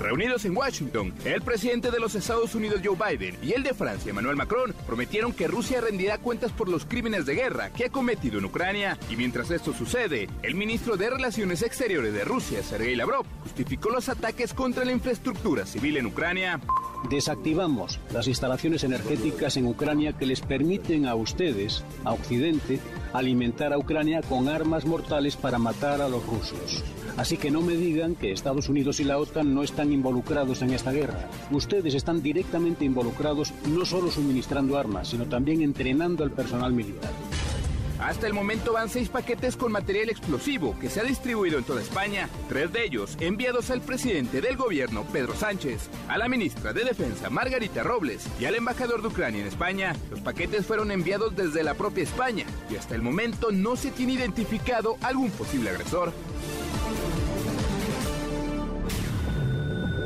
Reunidos en Washington, el presidente de los Estados Unidos Joe Biden y el de Francia Emmanuel Macron prometieron que Rusia rendirá cuentas por los crímenes de guerra que ha cometido en Ucrania. Y mientras esto sucede, el ministro de Relaciones Exteriores de Rusia, Sergei Lavrov, justificó los ataques contra la infraestructura civil en Ucrania. Desactivamos las instalaciones energéticas en Ucrania que les permiten a ustedes, a Occidente, alimentar a Ucrania con armas mortales para matar a los rusos. Así que no me digan que Estados Unidos y la OTAN no están involucrados en esta guerra. Ustedes están directamente involucrados no solo suministrando armas, sino también entrenando al personal militar. Hasta el momento van seis paquetes con material explosivo que se ha distribuido en toda España, tres de ellos enviados al presidente del gobierno, Pedro Sánchez, a la ministra de Defensa, Margarita Robles, y al embajador de Ucrania en España. Los paquetes fueron enviados desde la propia España y hasta el momento no se tiene identificado algún posible agresor.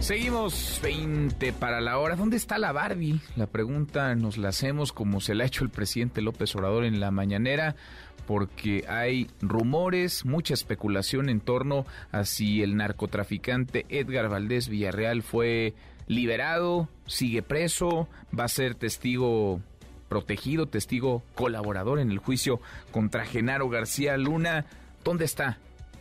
Seguimos 20 para la hora. ¿Dónde está la Barbie? La pregunta nos la hacemos como se la ha hecho el presidente López Obrador en la mañanera porque hay rumores, mucha especulación en torno a si el narcotraficante Edgar Valdés Villarreal fue liberado, sigue preso, va a ser testigo protegido, testigo colaborador en el juicio contra Genaro García Luna. ¿Dónde está?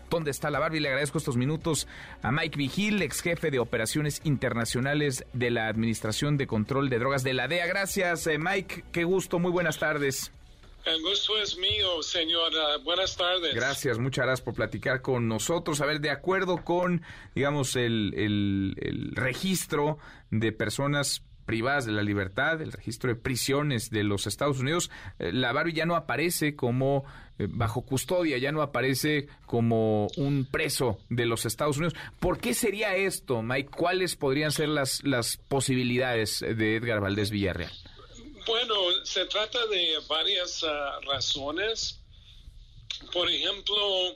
¿Dónde está la Barbie? Le agradezco estos minutos a Mike Vigil, ex jefe de operaciones internacionales de la Administración de Control de Drogas de la DEA. Gracias, eh, Mike. Qué gusto. Muy buenas tardes. El gusto es mío, señora. Buenas tardes. Gracias, muchas gracias por platicar con nosotros. A ver, de acuerdo con, digamos, el, el, el registro de personas privadas de la libertad, el registro de prisiones de los Estados Unidos, eh, ya no aparece como eh, bajo custodia, ya no aparece como un preso de los Estados Unidos. ¿Por qué sería esto, Mike? ¿Cuáles podrían ser las, las posibilidades de Edgar Valdés Villarreal? Bueno, se trata de varias uh, razones. Por ejemplo, uh,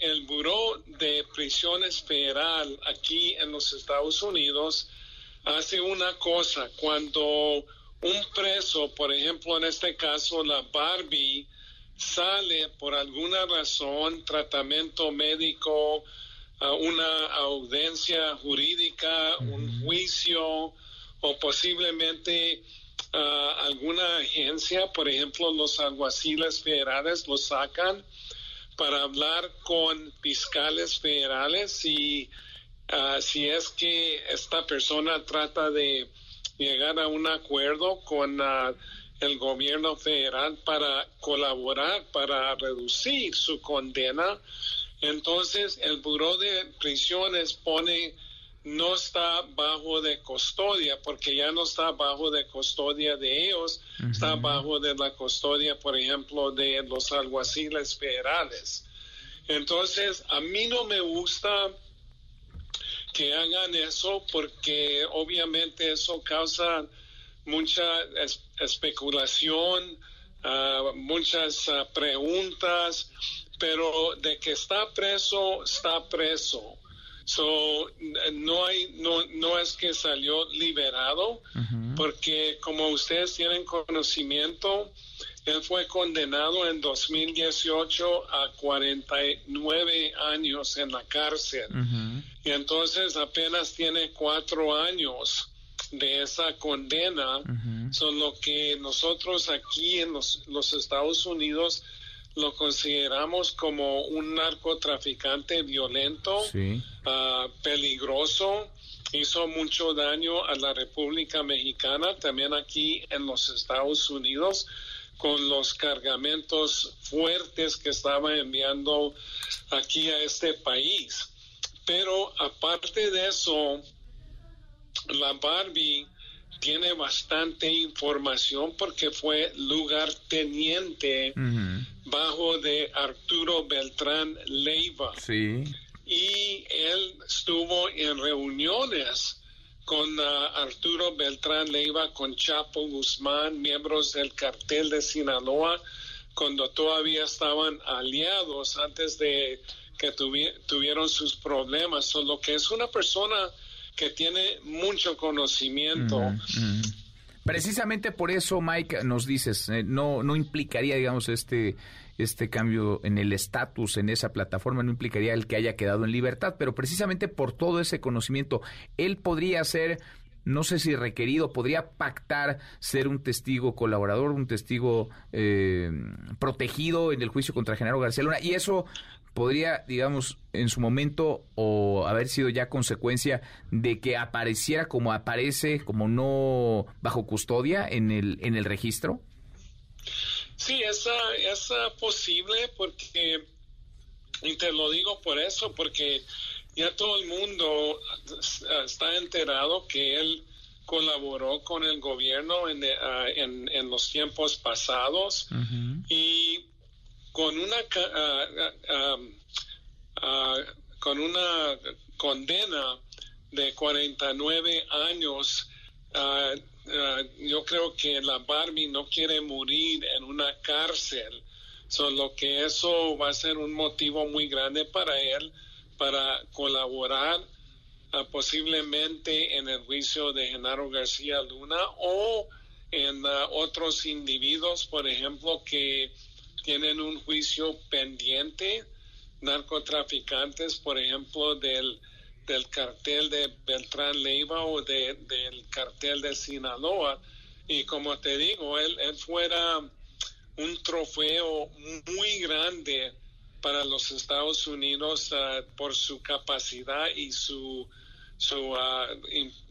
el Buró de Prisiones Federal aquí en los Estados Unidos hace una cosa. Cuando un preso, por ejemplo, en este caso la Barbie, sale por alguna razón, tratamiento médico, una audiencia jurídica, un juicio o posiblemente uh, alguna agencia, por ejemplo, los alguaciles federales lo sacan para hablar con fiscales federales y uh, si es que esta persona trata de llegar a un acuerdo con uh, el gobierno federal para colaborar, para reducir su condena, entonces el Buró de Prisiones pone no está bajo de custodia, porque ya no está bajo de custodia de ellos, está bajo de la custodia, por ejemplo, de los alguaciles federales. Entonces, a mí no me gusta que hagan eso porque obviamente eso causa mucha especulación, uh, muchas uh, preguntas, pero de que está preso, está preso. So, no hay, no, no es que salió liberado, porque como ustedes tienen conocimiento, él fue condenado en 2018 a 49 años en la cárcel. Y entonces apenas tiene cuatro años de esa condena. Son lo que nosotros aquí en los, los Estados Unidos lo consideramos como un narcotraficante violento, ah, peligroso, hizo mucho daño a la República Mexicana, también aquí en los Estados Unidos, con los cargamentos fuertes que estaba enviando aquí a este país. Pero aparte de eso, la Barbie tiene bastante información porque fue lugarteniente bajo de Arturo Beltrán Leiva. Sí. Y él estuvo en reuniones con uh, Arturo Beltrán Leiva, con Chapo Guzmán, miembros del cartel de Sinaloa, cuando todavía estaban aliados antes de que tuvieron sus problemas. Solo que es una persona que tiene mucho conocimiento. Precisamente por eso, Mike, nos dices, eh, no, no implicaría, digamos, este, este cambio en el estatus en esa plataforma, no implicaría el que haya quedado en libertad, pero precisamente por todo ese conocimiento, él podría ser no sé si requerido, podría pactar ser un testigo colaborador, un testigo eh, protegido en el juicio contra Genaro García Luna. Y eso podría, digamos, en su momento o haber sido ya consecuencia de que apareciera como aparece, como no bajo custodia en el, en el registro? Sí, es, es posible porque, y te lo digo por eso, porque ya todo el mundo está enterado que él colaboró con el gobierno en, en, los tiempos pasados y con una con una condena de 49 años yo creo que la Barbie no quiere morir en una cárcel. Solo que eso va a ser un motivo muy grande para él para colaborar posiblemente en el juicio de Genaro García Luna o en otros individuos, por ejemplo, que tienen un juicio pendiente, narcotraficantes, por ejemplo, del, del cartel de Beltrán Leiva o de, del cartel de Sinaloa. Y como te digo, él, él fuera un trofeo muy grande para los Estados Unidos uh, por su capacidad y su su, uh,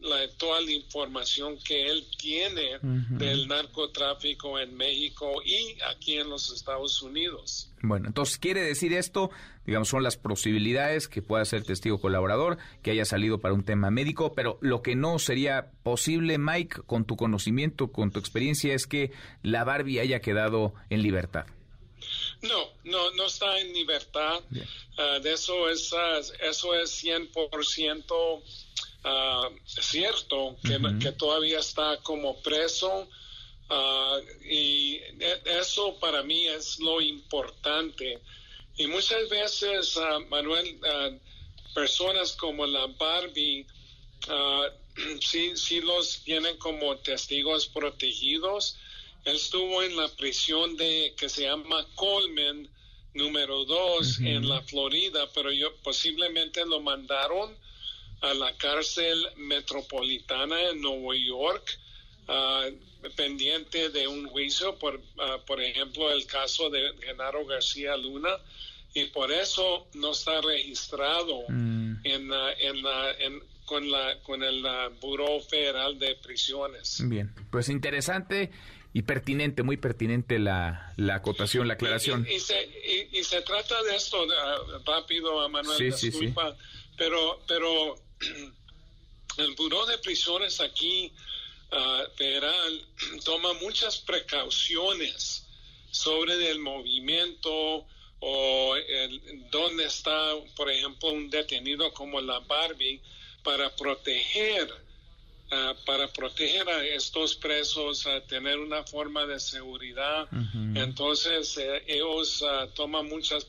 la, toda la información que él tiene del narcotráfico en México y aquí en los Estados Unidos. Bueno, entonces quiere decir esto, digamos, son las posibilidades que pueda ser testigo colaborador, que haya salido para un tema médico, pero lo que no sería posible, Mike, con tu conocimiento, con tu experiencia, es que la Barbie haya quedado en libertad. No, no, no está en libertad. Ah, de eso es, uh, eso es 100% uh, cierto, que, que, todavía está como preso. Ah, y e, eso para mí es lo importante. Y muchas veces, Manuel, personas como la Barbie, sí, sí los tienen como testigos protegidos. Él estuvo en la prisión de que se llama Coleman número 2 en la Florida, pero yo posiblemente lo mandaron a la cárcel metropolitana en Nueva York, ah, pendiente de un juicio, por, ah, por ejemplo, el caso de Genaro García Luna, y por eso no está registrado mm. en, en, con, la, con el Buró Federal de Prisiones. Bien, pues interesante y pertinente, muy pertinente la, la acotación, la aclaración. Y, se, trata de esto, uh, rápido, Manuel, disculpa, pero, pero el Buró de Prisiones aquí uh, federal toma muchas precauciones sobre el movimiento o el, dónde está, por ejemplo, un detenido como la Barbie para proteger Ah, para proteger a estos presos, a tener una forma de seguridad. Entonces, eh, ellos ah, toman muchas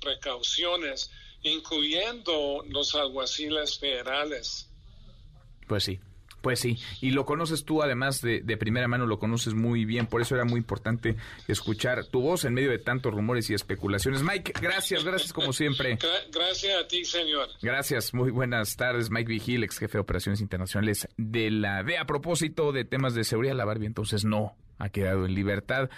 precauciones, incluyendo los alguaciles federales. Pues sí. Pues sí, y lo conoces tú además de, de, primera mano, lo conoces muy bien, por eso era muy importante escuchar tu voz en medio de tantos rumores y especulaciones. Mike, gracias, gracias como siempre. Gracias a ti, señor. Gracias, muy buenas tardes. Mike Vigil, ex jefe de operaciones internacionales de la DEA. A propósito de temas de seguridad, la Barbie entonces no ha quedado en libertad.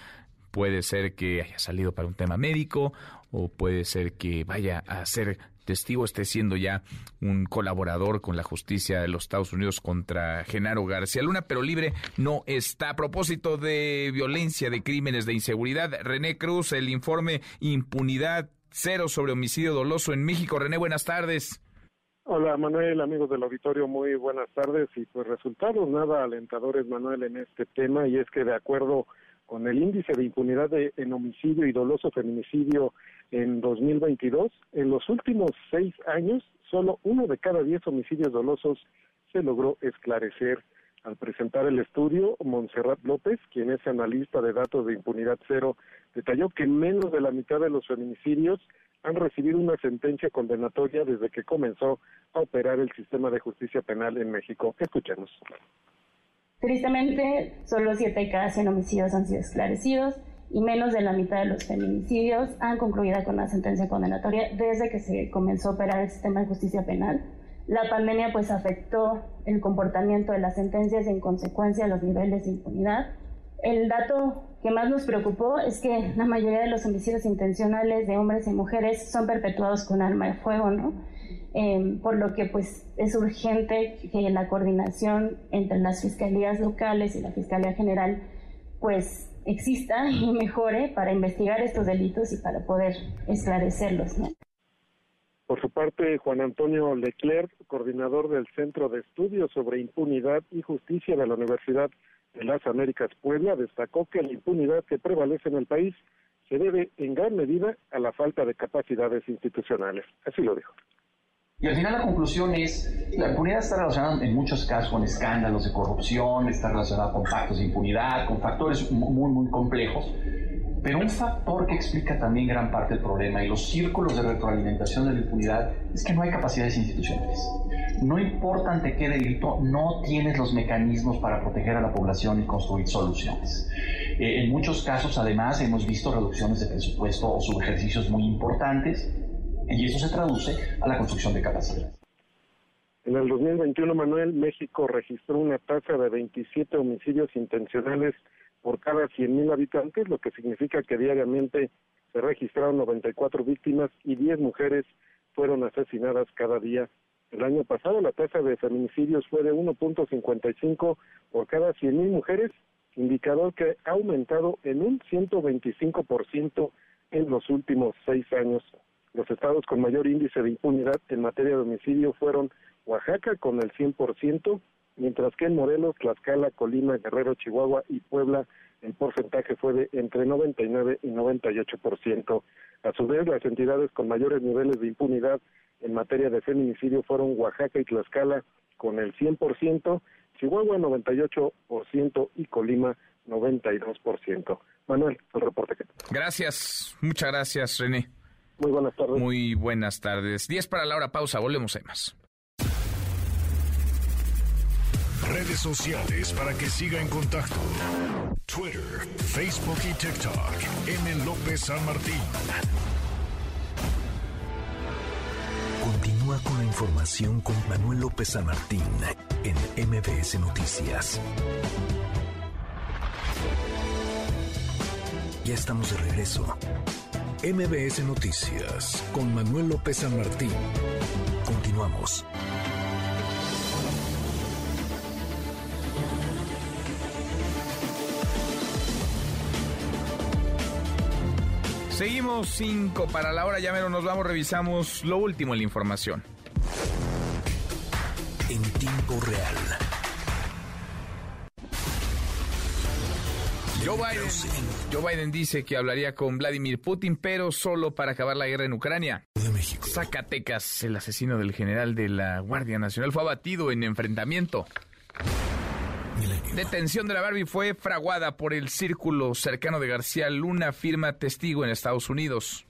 Puede ser que haya salido para un tema médico o puede ser que vaya a ser testigo esté siendo ya un colaborador con la justicia de los Estados Unidos contra Genaro García Luna, pero libre no está. A propósito de violencia, de crímenes, de inseguridad, René Cruz, el informe Impunidad Cero sobre homicidio doloso en México. René, buenas tardes. Hola Manuel, amigos del auditorio, muy buenas tardes y pues resultados nada alentadores Manuel en este tema y es que de acuerdo con el índice de impunidad de, en homicidio y doloso feminicidio en 2022, en los últimos seis años solo uno de cada diez homicidios dolosos se logró esclarecer. Al presentar el estudio, Montserrat López, quien es analista de datos de impunidad cero, detalló que menos de la mitad de los feminicidios han recibido una sentencia condenatoria desde que comenzó a operar el sistema de justicia penal en México. Escuchemos. Tristemente, solo 7 de cada 100 homicidios han sido esclarecidos y menos de la mitad de los feminicidios han concluido con una sentencia condenatoria desde que se comenzó a operar el sistema de justicia penal. La pandemia pues afectó el comportamiento de las sentencias y en consecuencia los niveles de impunidad. El dato que más nos preocupó es que la mayoría de los homicidios intencionales de hombres y mujeres son perpetuados con arma de fuego, ¿no? Eh, por lo que pues es urgente que la coordinación entre las fiscalías locales y la Fiscalía General pues exista y mejore para investigar estos delitos y para poder esclarecerlos. Por su parte, Juan Antonio Leclerc, coordinador del Centro de Estudios sobre Impunidad y Justicia de la Universidad de las Américas Puebla, destacó que la impunidad que prevalece en el país se debe en gran medida a la falta de capacidades institucionales. Así lo dijo. Y al final la conclusión es, la impunidad está relacionada en muchos casos con escándalos de corrupción, está relacionada con factos de impunidad, con factores muy, muy complejos. Pero un factor que explica también gran parte del problema y los círculos de retroalimentación de la impunidad es que no hay capacidades institucionales. No importa ante qué delito, no tienes los mecanismos para proteger a la población y construir soluciones. Eh, en muchos casos, además, hemos visto reducciones de presupuesto o subejercicios muy importantes y eso se traduce a la construcción de capacidades. En el 2021, Manuel, México registró una tasa de 27 homicidios intencionales por cada 100.000 habitantes, lo que significa que diariamente se registraron 94 víctimas y 10 mujeres fueron asesinadas cada día. El año pasado la tasa de feminicidios fue de 1.55 por cada 100.000 mujeres, indicador que ha aumentado en un 125% en los últimos seis años. Los estados con mayor índice de impunidad en materia de homicidio fueron Oaxaca con el 100%, mientras que en Morelos, Tlaxcala, Colima, Guerrero, Chihuahua y Puebla el porcentaje fue de entre 99 y 98%. A su vez, las entidades con mayores niveles de impunidad en materia de feminicidio fueron Oaxaca y Tlaxcala con el 100%, Chihuahua 98% y Colima 92%. Manuel, el reporte Gracias, muchas gracias, René. Muy buenas tardes. Muy buenas tardes. 10 para la hora, pausa, volvemos a más. Redes sociales para que siga en contacto: Twitter, Facebook y TikTok. M. López San Martín. Continúa con la información con Manuel López San Martín en MBS Noticias. Ya estamos de regreso. MBS Noticias con Manuel López San Martín. Continuamos. Seguimos 5 para la hora, ya menos nos vamos, revisamos lo último en la información. En tiempo real. Joe Biden, Joe Biden dice que hablaría con Vladimir Putin, pero solo para acabar la guerra en Ucrania. Zacatecas, el asesino del general de la Guardia Nacional, fue abatido en enfrentamiento. Detención de la Barbie fue fraguada por el círculo cercano de García Luna, firma testigo en Estados Unidos.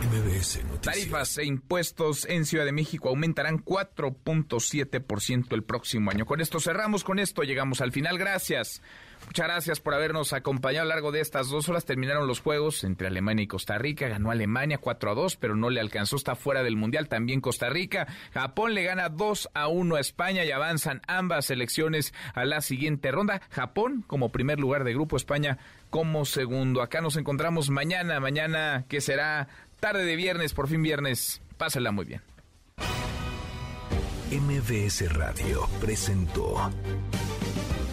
MBS. Tarifas e impuestos en Ciudad de México aumentarán 4.7% el próximo año. Con esto cerramos, con esto llegamos al final. Gracias. Muchas gracias por habernos acompañado a lo largo de estas dos horas. Terminaron los juegos entre Alemania y Costa Rica. Ganó Alemania 4 a 2, pero no le alcanzó. Está fuera del Mundial también Costa Rica. Japón le gana 2 a 1 a España y avanzan ambas selecciones a la siguiente ronda. Japón como primer lugar de grupo, España como segundo. Acá nos encontramos mañana, mañana que será tarde de viernes, por fin viernes. Pásenla muy bien. MBS Radio presentó